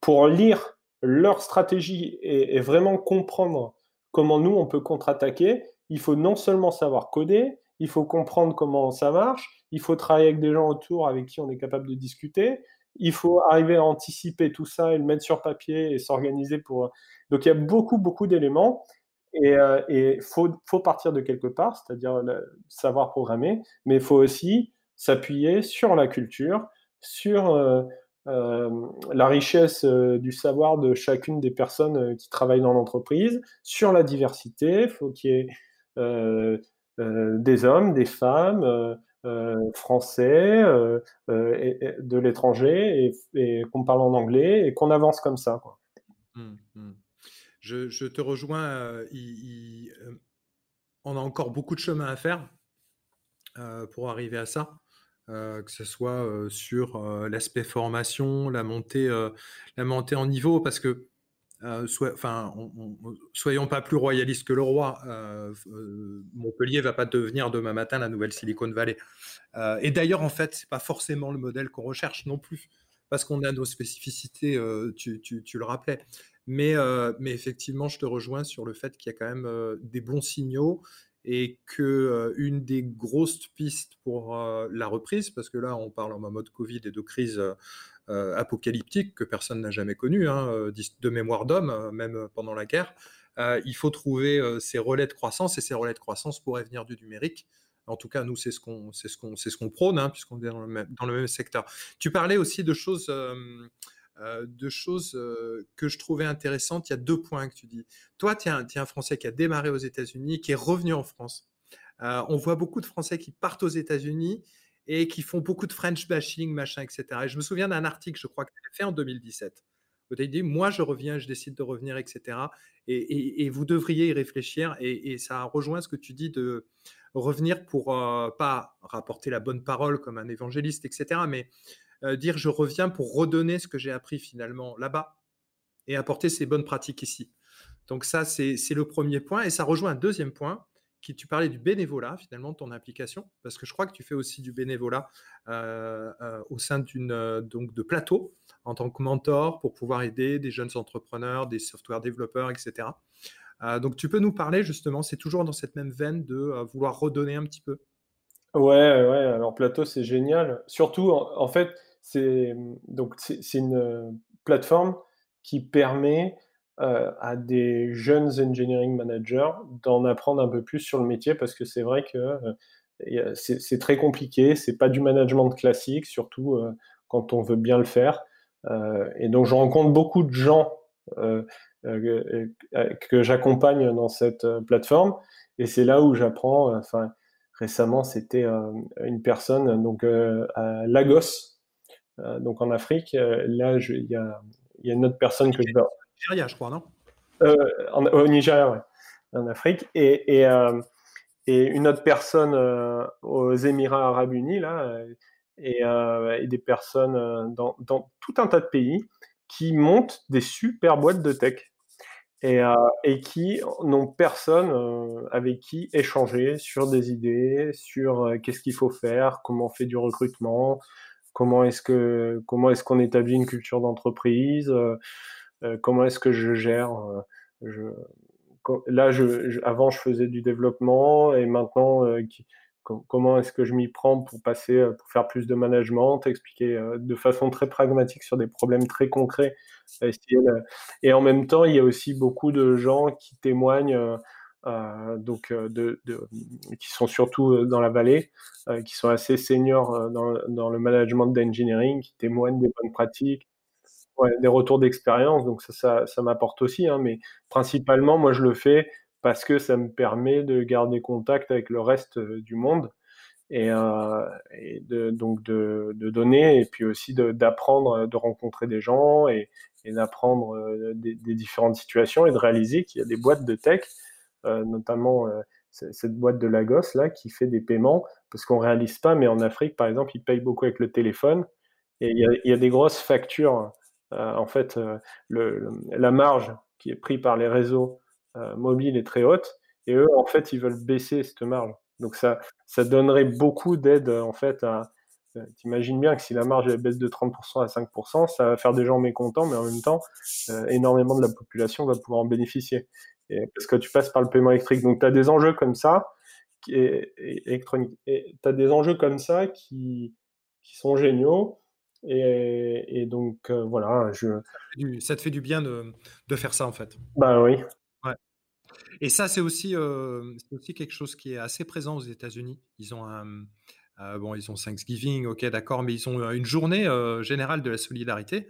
pour lire leur stratégie et, vraiment comprendre comment nous, on peut contre-attaquer, il faut non seulement savoir coder, il faut comprendre comment ça marche, il faut travailler avec des gens autour avec qui on est capable de discuter, il faut arriver à anticiper tout ça et le mettre sur papier et s'organiser pour... Donc il y a beaucoup, beaucoup d'éléments. Et il faut, faut, partir de quelque part, c'est-à-dire savoir programmer, mais il faut aussi s'appuyer sur la culture, sur euh, la richesse du savoir de chacune des personnes qui travaillent dans l'entreprise, sur la diversité, il faut qu'il y ait euh, des hommes, des femmes, français, et, de l'étranger, et, qu'on parle en anglais, et qu'on avance comme ça. Mmh, mmh. Je, te rejoins. Euh, euh, on a encore beaucoup de chemin à faire euh, pour arriver à ça. que ce soit sur l'aspect formation, la montée, la montée en niveau, parce que enfin, soyons pas plus royalistes que le roi. Montpellier va pas devenir demain matin la nouvelle Silicon Valley. et d'ailleurs, en fait, c'est pas forcément le modèle qu'on recherche non plus, parce qu'on a nos spécificités. Tu, le rappelais. Mais, mais effectivement, je te rejoins sur le fait qu'il y a quand même des bons signaux et que une des grosses pistes pour la reprise, parce que là on parle en mode Covid et de crise apocalyptique que personne n'a jamais connue, hein, de mémoire d'homme, même pendant la guerre, il faut trouver ces relais de croissance et ces relais de croissance pourraient venir du numérique. En tout cas, nous, c'est ce qu'on ce c'est ce qu'on prône, hein, puisqu'on est dans le, même, secteur. Tu parlais aussi de choses euh, de choses euh, que je trouvais intéressantes. Il y a deux points que tu dis. Toi, tu es, un Français qui a démarré aux États-Unis, qui est revenu en France. Euh, on voit beaucoup de Français qui partent aux États-Unis et qui font beaucoup de French bashing, machin, etc. Et je me souviens d'un article, je crois que tu fait en 2017, où tu dit Moi, je reviens, je décide de revenir, etc. Et, vous devriez y réfléchir. Et, ça rejoint ce que tu dis de revenir pour pas rapporter la bonne parole comme un évangéliste, etc., mais euh, dire je reviens pour redonner ce que j'ai appris finalement là-bas et apporter ces bonnes pratiques ici. Donc ça, c'est le premier point. Et ça rejoint un deuxième point, qui tu parlais du bénévolat, finalement, ton implication, parce que je crois que tu fais aussi du bénévolat euh, euh, au sein d'une donc de plateau en tant que mentor pour pouvoir aider des jeunes entrepreneurs, des software développeurs, etc. donc tu peux nous parler justement, c'est toujours dans cette même veine de vouloir redonner un petit peu? Ouais, ouais. Alors plateau, c'est génial. Surtout, en fait, c'est donc c'est une plateforme qui permet à des jeunes engineering managers d'en apprendre un peu plus sur le métier parce que c'est vrai que c'est très compliqué, c'est pas du management classique, surtout quand on veut bien le faire. et donc je rencontre beaucoup de gens que j'accompagne dans cette plateforme et c'est là où j'apprends. Enfin, récemment c'était une personne donc à Lagos donc en Afrique, euh, là, il y a, une autre personne que je veux. Nigeria, je crois, non? Euh, Au Nigeria, oui, en Afrique. Et, une autre personne aux Émirats Arabes Unis, là, et, des personnes dans, tout un tas de pays qui montent des super boîtes de tech et, qui n'ont personne avec qui échanger sur des idées, sur qu'est-ce qu'il faut faire, comment on fait du recrutement, comment est-ce que comment est-ce qu'on établit une culture d'entreprise, euh, euh, comment est-ce que je gère. Euh, là, je, avant, je faisais du développement et maintenant, comment est-ce que je m'y prends pour passer, pour faire plus de management, expliquer de façon très pragmatique sur des problèmes très concrets. Et en même temps, il y a aussi beaucoup de gens qui témoignent donc euh, qui sont surtout euh, dans la vallée, qui sont assez seniors dans, le management d'engineering, qui témoignent des bonnes pratiques, des retours d'expérience. Donc ça, ça, m'apporte aussi, hein, mais principalement, moi, je le fais parce que ça me permet de garder contact avec le reste du monde et, de, donc de, donner et puis aussi d'apprendre, de, rencontrer des gens et, d'apprendre des, différentes situations et de réaliser qu'il y a des boîtes de tech euh, notamment euh, cette boîte de Lagos là qui fait des paiements parce qu'on réalise pas, mais en Afrique par exemple, ils payent beaucoup avec le téléphone et il y a, des grosses factures. Euh, en fait, la marge qui est prise par les réseaux mobiles est très haute et eux en fait ils veulent baisser cette marge. Donc ça, ça donnerait beaucoup d'aide en fait à. T'imagines bien que si la marge baisse de 30% à 5%, ça va faire des gens mécontents, mais en même temps, énormément de la population va pouvoir en bénéficier parce que tu passes par le paiement électrique. Donc, tu as des enjeux comme ça, qui est, électronique. Et tu as des enjeux comme ça qui, qui sont géniaux. Et, donc, euh, voilà. Je... Ça, te fait du bien de, de, faire ça, en fait. Bah oui. Ouais. Et ça, c'est aussi, euh, aussi quelque chose qui est assez présent aux États-Unis. Ils ont un. Euh, bon, ils ont Thanksgiving, ok, d'accord, mais ils ont une journée générale de la solidarité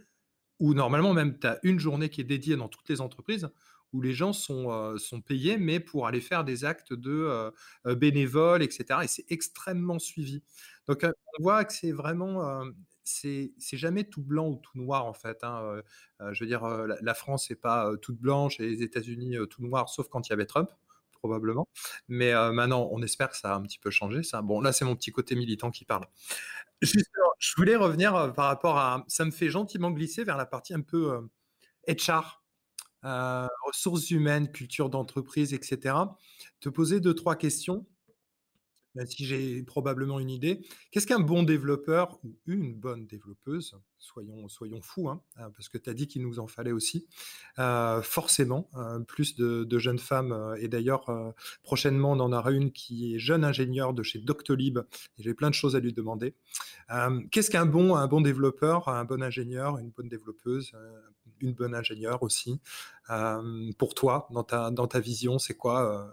où normalement même tu as une journée qui est dédiée dans toutes les entreprises où les gens sont, sont payés, mais pour aller faire des actes de bénévoles, etc. Et c'est extrêmement suivi. Donc, on voit que c'est vraiment, c'est jamais tout blanc ou tout noir, en fait. Hein, je veux dire, la, France n'est pas toute blanche et les États-Unis tout noir, sauf quand il y avait Trump probablement. Mais maintenant, on espère que ça a un petit peu changé. Ça. Bon, là, c'est mon petit côté militant qui parle. Je voulais revenir par rapport à... Ça me fait gentiment glisser vers la partie un peu HR ressources humaines, culture d'entreprise, etc., te poser deux, trois questions même si j'ai probablement une idée. Qu'est-ce qu'un bon développeur ou une bonne développeuse Soyons, soyons fous, hein, hein, parce que tu as dit qu'il nous en fallait aussi. Euh, forcément, euh, plus de, jeunes femmes. Euh, et d'ailleurs, prochainement, on en aura une qui est jeune ingénieure de chez Doctolib. Et j'ai plein de choses à lui demander. Qu'est-ce qu'un bon, un bon développeur, un bon ingénieur, une bonne développeuse, une bonne ingénieure aussi Pour toi, dans ta, dans ta vision, c'est quoi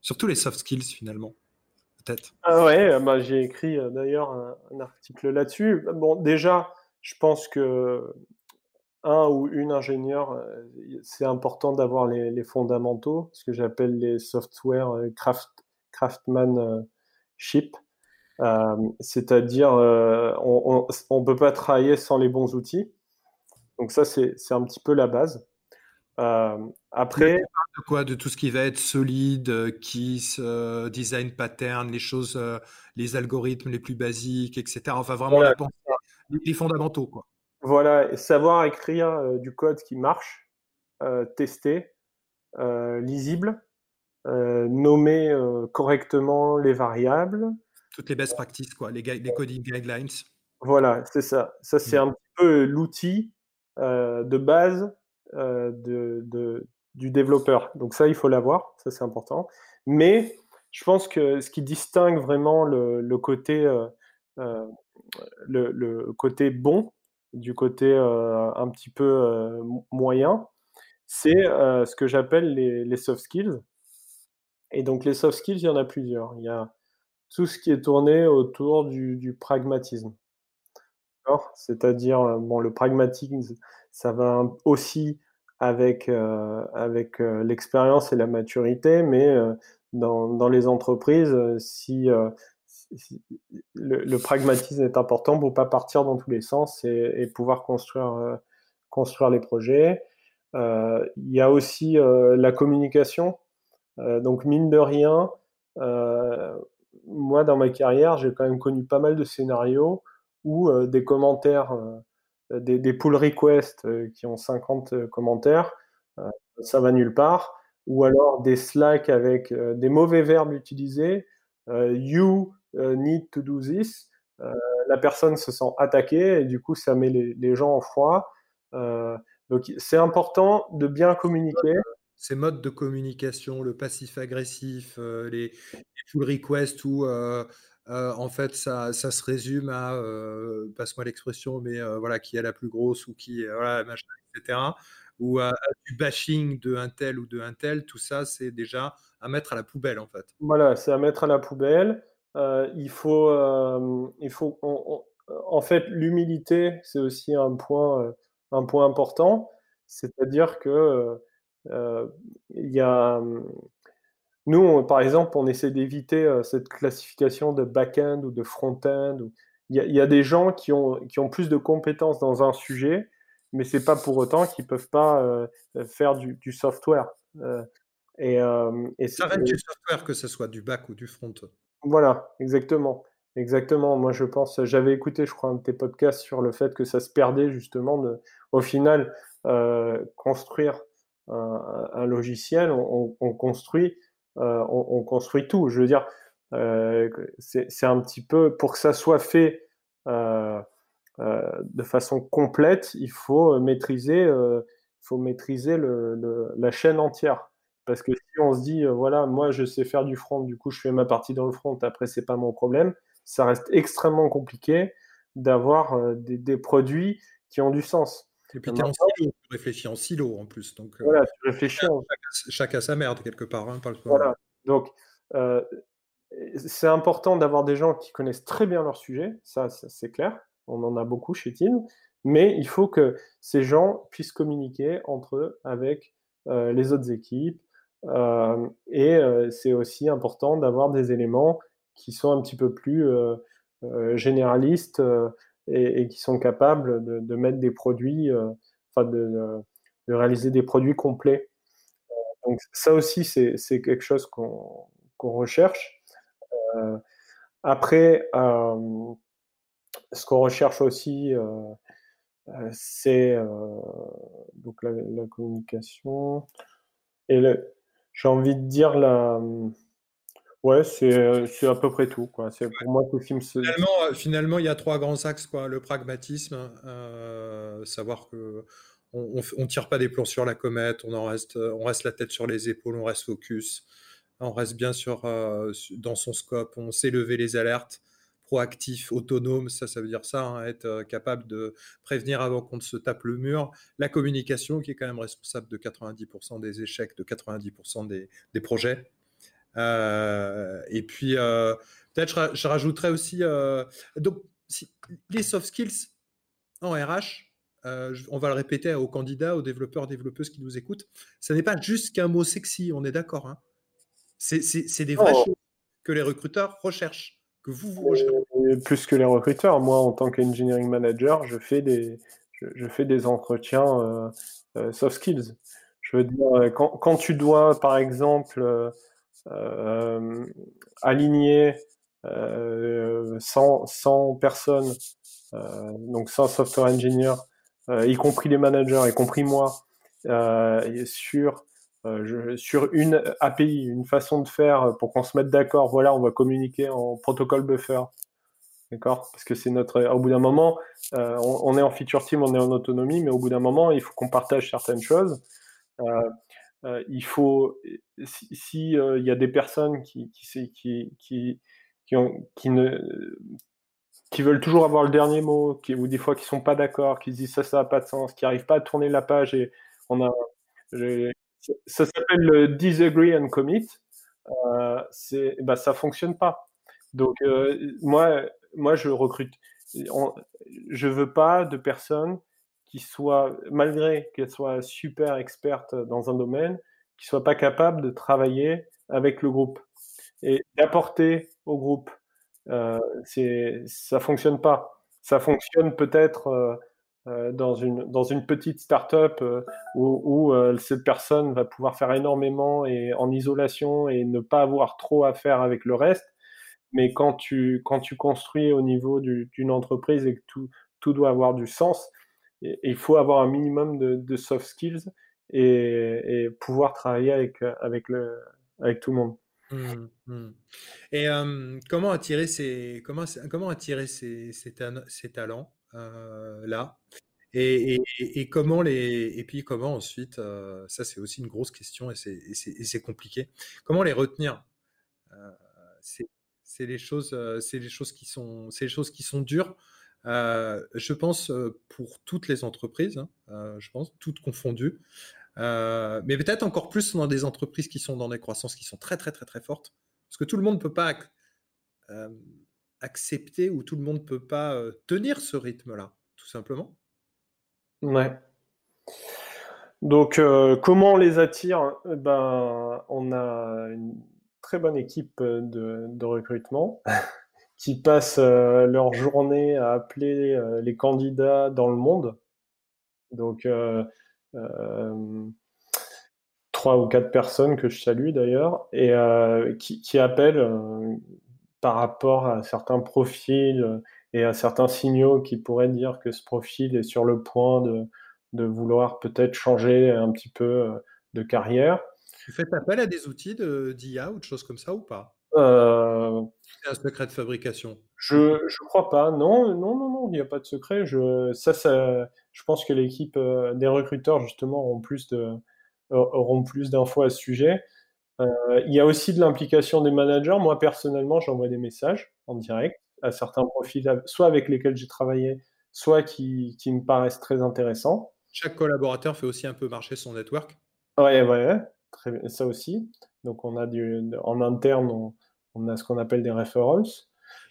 Surtout les soft skills finalement. Ah ouais, euh, bah, j'ai écrit euh, d'ailleurs un, article là-dessus. Bon, déjà, je pense que un ou une ingénieur, euh, c'est important d'avoir les, fondamentaux, ce que j'appelle les software craft, craftsmanship. C'est-à-dire, on ne peut pas travailler sans les bons outils. Donc ça, c'est un petit peu la base. Euh, après. De quoi? De tout ce qui va être solide, euh, KISS, euh, design pattern, les choses, les algorithmes les plus basiques, etc. Enfin, vraiment les, fondamentaux, quoi. Voilà, et savoir écrire du code qui marche, tester, lisible, nommer correctement les variables. Toutes les best practices, quoi, les, les coding guidelines. Voilà, c'est ça. Ça, c'est mm. un peu l'outil de base euh, du développeur. Donc ça, il faut l'avoir, ça c'est important. Mais je pense que ce qui distingue vraiment le, côté, euh, euh, le, côté bon du côté un petit peu moyen, c'est ce que j'appelle les, soft skills. Et donc les soft skills, il y en a plusieurs. Il y a tout ce qui est tourné autour du pragmatisme. C'est-à-dire, bon, le pragmatisme, ça va aussi avec, euh, avec euh, l'expérience et la maturité, mais euh, dans, dans, les entreprises, si, le, pragmatisme est important pour pas partir dans tous les sens et, pouvoir construire, construire les projets. Il y a aussi la communication. donc, mine de rien, moi, dans ma carrière, j'ai quand même connu pas mal de scénarios où des commentaires euh, des, pull requests euh, qui ont 50 euh, commentaires, ça va nulle part. Ou alors des Slack avec des mauvais verbes utilisés. you need to do this. la personne se sent attaquée et du coup ça met les, gens en froid. donc c'est important de bien communiquer ces modes de communication, le passif agressif, les, pull requests où en fait, ça, se résume à, passe-moi l'expression, mais voilà, qui est la plus grosse ou qui, voilà, machin, etc. Ou à, du bashing de un tel ou de un tel, tout ça, c'est déjà à mettre à la poubelle, en fait. Voilà, c'est à mettre à la poubelle. il faut, il faut, en fait, l'humilité, c'est aussi un point, un point important. C'est-à-dire que il y a nous, par exemple, on essaie d'éviter euh, cette classification de back-end ou de front-end. Il, y, a des gens qui ont, qui ont plus de compétences dans un sujet, mais c'est pas pour autant qu'ils peuvent pas euh, faire du, software. Euh, et, et ça reste du software, que ce soit du back ou du front. Voilà, exactement. Exactement. Moi, je pense, j'avais écouté, je crois, un de tes podcasts sur le fait que ça se perdait justement de, au final, construire un, logiciel, on, on construit euh, on, construit tout. Je veux dire, euh, c'est un petit peu pour que ça soit fait euh, de façon complète, il faut maîtriser, faut maîtriser la chaîne entière. Parce que si on se dit, voilà, moi je sais faire du front, du coup je fais ma partie dans le front, après c'est pas mon problème, ça reste extrêmement compliqué d'avoir des, produits qui ont du sens. Et puis tu en silo, tu réfléchis en silo en plus. Donc, euh, voilà, tu réfléchis en... Chacun sa merde quelque part. Hein, voilà, donc euh, c'est important d'avoir des gens qui connaissent très bien leur sujet, ça, c'est clair, on en a beaucoup chez Team, mais il faut que ces gens puissent communiquer entre eux avec euh, les autres équipes, et c'est aussi important d'avoir des éléments qui sont un petit peu plus généralistes et, qui sont capables de, mettre des produits, euh, enfin de, réaliser des produits complets. Euh, donc ça aussi, c'est quelque chose qu'on recherche. Euh, après, ce qu'on recherche aussi, c'est donc la, communication. Et j'ai envie de dire la. Ouais, c'est à peu près tout. Quoi. Pour moi film finalement, finalement, il y a trois grands axes. Quoi. Le pragmatisme, savoir que on, on, tire pas des plombs sur la comète, on reste, on reste la tête sur les épaules, on reste focus, on reste bien sur, dans son scope, on sait lever les alertes, proactif, autonome, ça, ça veut dire ça, hein, être euh, capable de prévenir avant qu'on ne se tape le mur. La communication, qui est quand même responsable de 90% des échecs, de 90% des, des projets. Euh, et puis, euh, peut-être je, rajouterais aussi, donc, les soft skills en RH, on va le répéter aux candidats, aux développeurs, développeuses qui nous écoutent, ce n'est pas juste qu'un mot sexy, on est d'accord. Hein. C'est des vraies oh. choses que les recruteurs recherchent que vous, vous Plus que les recruteurs, moi en tant qu'engineering manager, je fais des, je, fais des entretiens euh, euh, soft skills. Je veux dire, euh, quand, quand tu dois, par exemple, aligner 100, 100, personnes, donc 100 software engineers, y compris les managers, y compris moi, sur euh, sur une API, une façon de faire pour qu'on se mette d'accord, voilà, on va communiquer en protocole buffer. D'accord? Parce que c'est notre. Au bout d'un moment, euh, on, est en feature team, on est en autonomie, mais au bout d'un moment, il faut qu'on partage certaines choses. Euh, il faut. Si, il y a des personnes qui, qui, qui, qui, qui, qui ne qui veulent toujours avoir le dernier mot, qui, ou des fois qui sont pas d'accord, qui se disent ça, ça n'a pas de sens, qui n'arrivent pas à tourner la page et on a, ça s'appelle le disagree and commit. Euh, c'est, bah, ça fonctionne pas. Donc euh, moi, moi, je recrute. je veux pas de personnes soient, malgré qu'elles soient super expertes dans un domaine, qui soient pas capables de travailler avec le groupe et d'apporter au groupe. Euh, ça fonctionne pas. Ça fonctionne peut-être euh, euh, dans, une, dans une petite start-up euh, où, cette personne va pouvoir faire énormément et en isolation et ne pas avoir trop à faire avec le reste. Mais quand tu, quand tu construis au niveau d'une entreprise et que tout, tout doit avoir du sens, il faut avoir un minimum de, soft skills et, pouvoir travailler avec, avec, le, avec tout le monde. Mmh, mmh. Et comment attirer ces, comment, comment attirer ces, ces, talents euh, là? Et, comment les et puis comment ensuite euh, ça c'est aussi une grosse question et c'est compliqué comment les retenir? Euh, c'est les choses c'est les choses qui sont c'est les choses qui sont dures je pense pour toutes les entreprises hein, je pense toutes confondues mais peut-être encore plus dans des entreprises qui sont dans des croissances qui sont très très très très fortes parce que tout le monde ne peut pas accepter ou tout le monde ne peut pas tenir ce rythme-là, tout simplement. Ouais. Donc, comment on les attire? Eh ben, On a une très bonne équipe de, recrutement qui passent leur journée à appeler les candidats dans le monde. Donc, trois ou quatre personnes que je salue d'ailleurs, et qui, appellent par rapport à certains profils euh, et à certains signaux qui pourraient dire que ce profil est sur le point de, de vouloir peut-être changer un petit peu euh, de carrière. Tu fais appel à des outils d'IA ou de choses comme ça ou pas? Euh... C'est un secret de fabrication Je ne crois pas. Non, non, non, non, il n'y a pas de secret. Je, ça, ça, je pense que l'équipe euh, des recruteurs, justement, auront plus de, auront plus d'infos à ce sujet. Euh, il y a aussi de l'implication des managers. Moi, personnellement, j'envoie des messages en direct à certains profils, soit avec lesquels j'ai travaillé, soit qui, qui, me paraissent très intéressants. Chaque collaborateur fait aussi un peu marcher son network. Ouais, ouais, très, ça aussi. Donc, on a du, en interne, on, a ce qu'on appelle des referrals.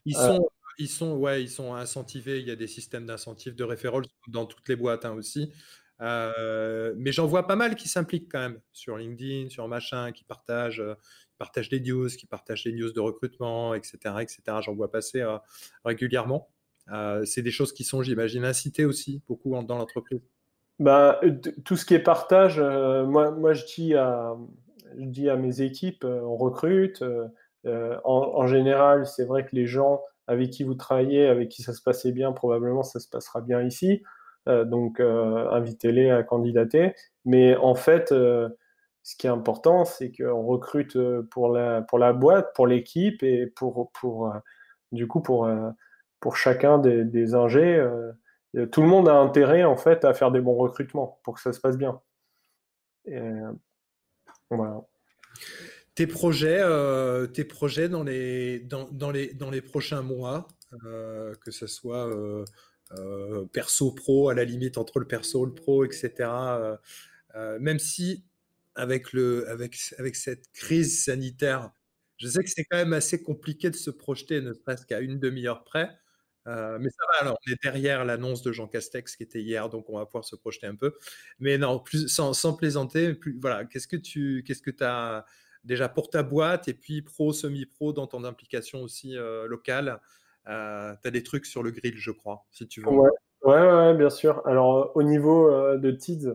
Ils euh, sont, ils sont, ouais, ils sont incentivés. Il y a des systèmes d'incentifs de referrals dans toutes les boîtes hein, aussi. Euh, mais j'en vois pas mal qui s'impliquent quand même sur LinkedIn, sur machin, qui partagent, euh, partagent des news, qui partagent des news de recrutement, etc. etc. J'en vois passer régulièrement. c'est des choses qui sont, j'imagine, incitées aussi beaucoup dans l'entreprise. Bah, tout ce qui est partage, moi, moi je, dis à, je dis à mes équipes, on recrute. En, en, général, c'est vrai que les gens avec qui vous travaillez, avec qui ça se passait bien, probablement ça se passera bien ici. donc invitez-les à candidater. Mais en fait, ce qui est important, c'est qu'on recrute pour la, pour la boîte, pour l'équipe et pour, pour du coup pour, pour chacun des, des ingés. tout le monde a intérêt en fait à faire des bons recrutements pour que ça se passe bien. Tes projets, euh, tes projets dans les, dans, les, dans les prochains mois, euh, que ce soit euh, perso, pro, à la limite entre le perso, le pro, etc. même si avec, le, avec, avec cette crise sanitaire, je sais que c'est quand même assez compliqué de se projeter, ne serait-ce qu'à une demi-heure près. Mais ça va, alors on est derrière l'annonce de Jean Castex qui était hier, donc on va pouvoir se projeter un peu. Mais non, plus, sans, sans plaisanter, plus, voilà, qu'est-ce que tu qu'est-ce que as déjà pour ta boîte et puis pro, semi-pro dans ton implication aussi euh, locale. Euh, tu as des trucs sur le grill, je crois, si tu veux. Ouais, ouais, bien sûr. Alors, euh, au niveau de TIDS,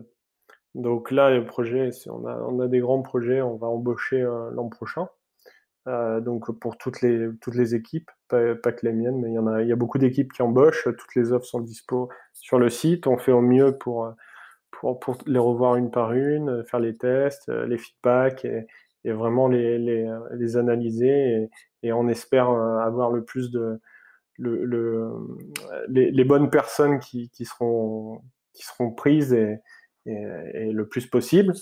donc là, le projet, on a des grands projets, on va embaucher l'an prochain. Donc pour toutes les, toutes les équipes, pas, que les miennes, mais il y, en a, il y a beaucoup d'équipes qui embauchent, toutes les offres sont dispo sur le site, on fait au mieux pour, pour, pour les revoir une par une, faire les tests, les feedbacks et, et vraiment les, les, les analyser. Et, on espère euh, avoir le plus de le, le, les, bonnes personnes qui, qui, seront, qui seront prises et, et, le plus possible.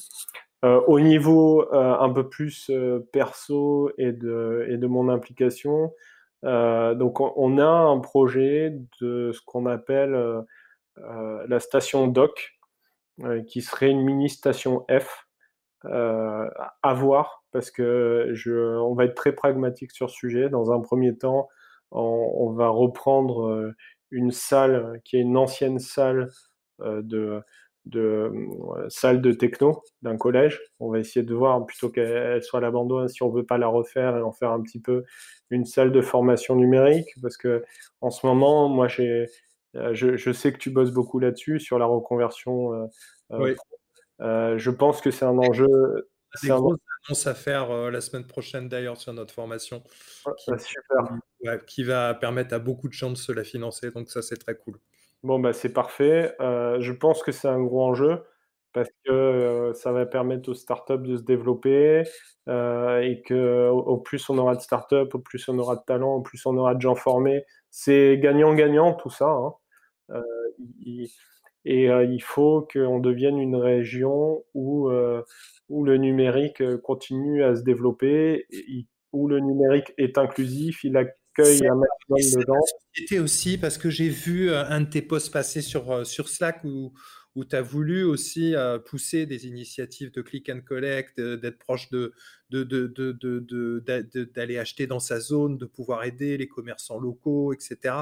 Euh, au niveau euh, un peu plus perso et de, et de mon implication, donc on, a un projet de ce qu'on appelle la station DOC, qui serait une mini station F euh, à voir parce que je, on va être très pragmatique sur ce sujet. Dans un premier temps, on, va reprendre euh, une salle qui est une ancienne salle euh, de, de salle de techno d'un collège. On va essayer de voir plutôt qu'elle soit à l'abandon si on veut pas la refaire et en faire un petit peu une salle de formation numérique parce que en ce moment, moi j'ai je, je, sais que tu bosses beaucoup là-dessus sur la reconversion oui. Euh, je pense que c'est un enjeu. Des grosses annonces à faire euh, la semaine prochaine d'ailleurs sur notre formation. qui, bah, super. qui va permettre à beaucoup de gens de se la financer. Donc ça, c'est très cool. Bon, bah, c'est parfait. Euh, je pense que c'est un gros enjeu parce que ça va permettre aux startups de se développer et que au, plus on aura de startups, au plus on aura de talents, au plus on aura de gens formés. C'est gagnant-gagnant tout ça. Hein. Et euh, il faut qu'on devienne une région où, euh, où le numérique euh, continue à se développer, où le numérique est inclusif, il accueille maximum de gens. C'était aussi parce que j'ai vu un de tes posts passer sur, sur Slack où, où tu as voulu aussi pousser des initiatives de click and collect, d'être proche de, d'aller de, de, acheter dans sa zone, de pouvoir aider les commerçants locaux, etc.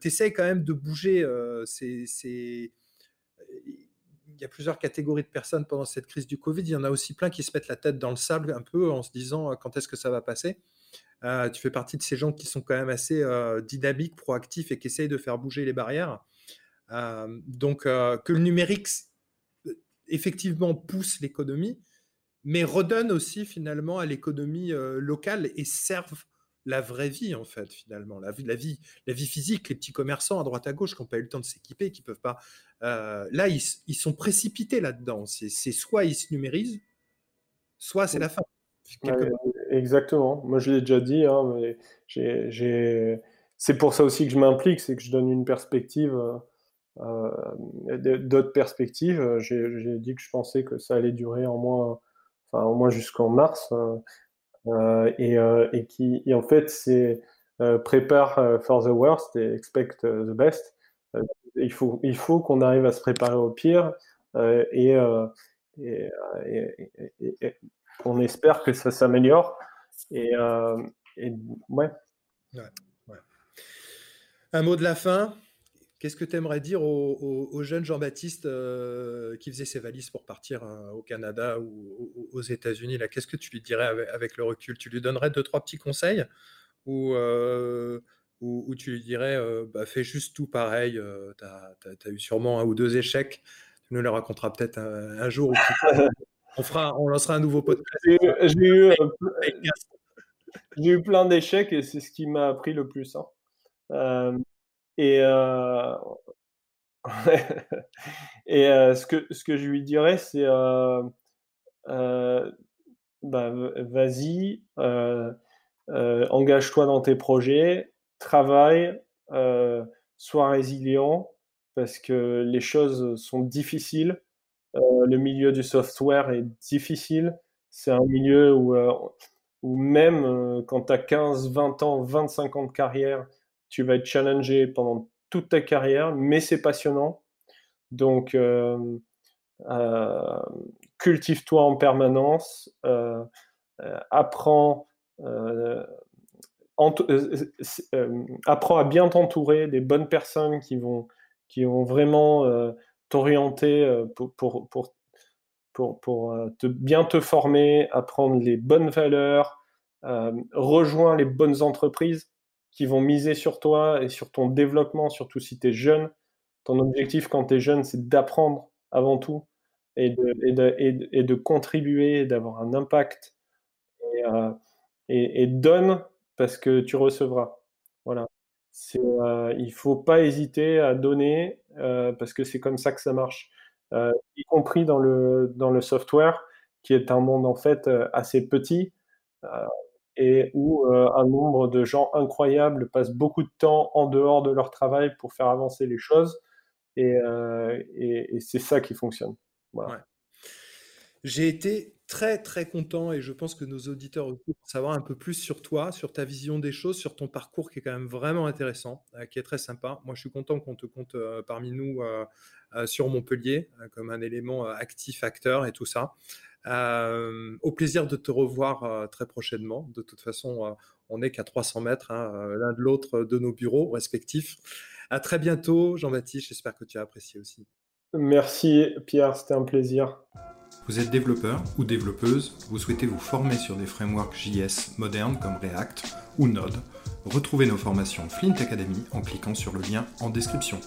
tu essayes quand même de bouger. c'est, il y a plusieurs catégories de personnes pendant cette crise du Covid. Il y en a aussi plein qui se mettent la tête dans le sable un peu en se disant quand est-ce que ça va passer? Tu fais partie de ces gens qui sont quand même assez dynamiques, proactifs et qui essayent de faire bouger les barrières. donc, que le numérique effectivement pousse l'économie, mais redonne aussi finalement à l'économie locale et serve la vraie vie, en fait, finalement, la vie, la vie, la vie physique, les petits commerçants à droite à gauche qui n'ont pas eu le temps de s'équiper, qui peuvent pas. Euh, là, ils, sont précipités là-dedans. C'est soit ils se numérisent, soit c'est la fin. Exactement. Moi, je l'ai déjà dit. Hein, c'est pour ça aussi que je m'implique, c'est que je donne une perspective. Euh, d'autres perspectives. J'ai dit que je pensais que ça allait durer en moins, enfin, au moins jusqu'en mars. Euh, euh, et, euh, qui, en fait, c'est euh, prépare for the worst et expect the best. il faut, il faut qu'on arrive à se préparer au pire et, on espère que ça s'améliore. Et, et ouais. Ouais, ouais. Un mot de la fin Qu'est-ce que tu aimerais dire au, jeune Jean-Baptiste euh, qui faisait ses valises pour partir euh, au Canada ou aux, États-Unis Qu'est-ce que tu lui dirais avec, le recul? Tu lui donnerais deux, trois petits conseils? Ou, euh, ou, tu lui dirais bah, fais juste tout pareil Tu as, eu sûrement un ou deux échecs. Tu nous les raconteras peut-être un, jour. on, fera, on lancera un nouveau podcast. J'ai eu, eu, plein d'échecs et c'est ce qui m'a appris le plus. Hein. Et euh, Et ce, que, ce que je lui dirais, c'est bah, vas-y, engage-toi dans tes projets, travaille, sois résilient, parce que les choses sont difficiles. Le milieu du software est difficile. C'est un milieu où, où même quand tu as 15, 20 ans, 25 ans de carrière, tu vas être challengé pendant toute ta carrière, mais c'est passionnant. Donc, euh, euh, cultive-toi en permanence, euh, apprends, apprends à bien t'entourer des bonnes personnes qui vont, qui vont vraiment t'orienter pour, pour, pour te, bien te former, apprendre les bonnes valeurs, rejoins les bonnes entreprises qui vont miser sur toi et sur ton développement, surtout si tu es jeune. Ton objectif quand tu es jeune, c'est d'apprendre avant tout et de, contribuer, d'avoir un impact. Euh, et, donne parce que tu recevras. Voilà. Euh, il ne faut pas hésiter à donner euh, parce que c'est comme ça que ça marche. Euh, y compris dans le, dans le software, qui est un monde en fait assez petit et où un nombre de gens incroyables passent beaucoup de temps en dehors de leur travail pour faire avancer les choses. Et, c'est ça qui fonctionne. J'ai été très très content et je pense que nos auditeurs aussi pour savoir un peu plus sur toi, sur ta vision des choses, sur ton parcours qui est quand même vraiment intéressant, euh, qui est très sympa. Moi, je suis content qu'on te compte parmi nous sur Montpellier comme un élément actif, acteur et tout ça. Euh, au plaisir de te revoir euh, très prochainement. De toute façon, euh, on n'est qu'à 300 mètres hein, l'un de l'autre de nos bureaux respectifs. À très bientôt, Jean-Baptiste. J'espère que tu as apprécié aussi. Merci, Pierre. C'était un plaisir. Vous êtes développeur ou développeuse, vous souhaitez vous former sur des frameworks JS modernes comme React ou Node, retrouvez nos formations Flint Academy en cliquant sur le lien en description.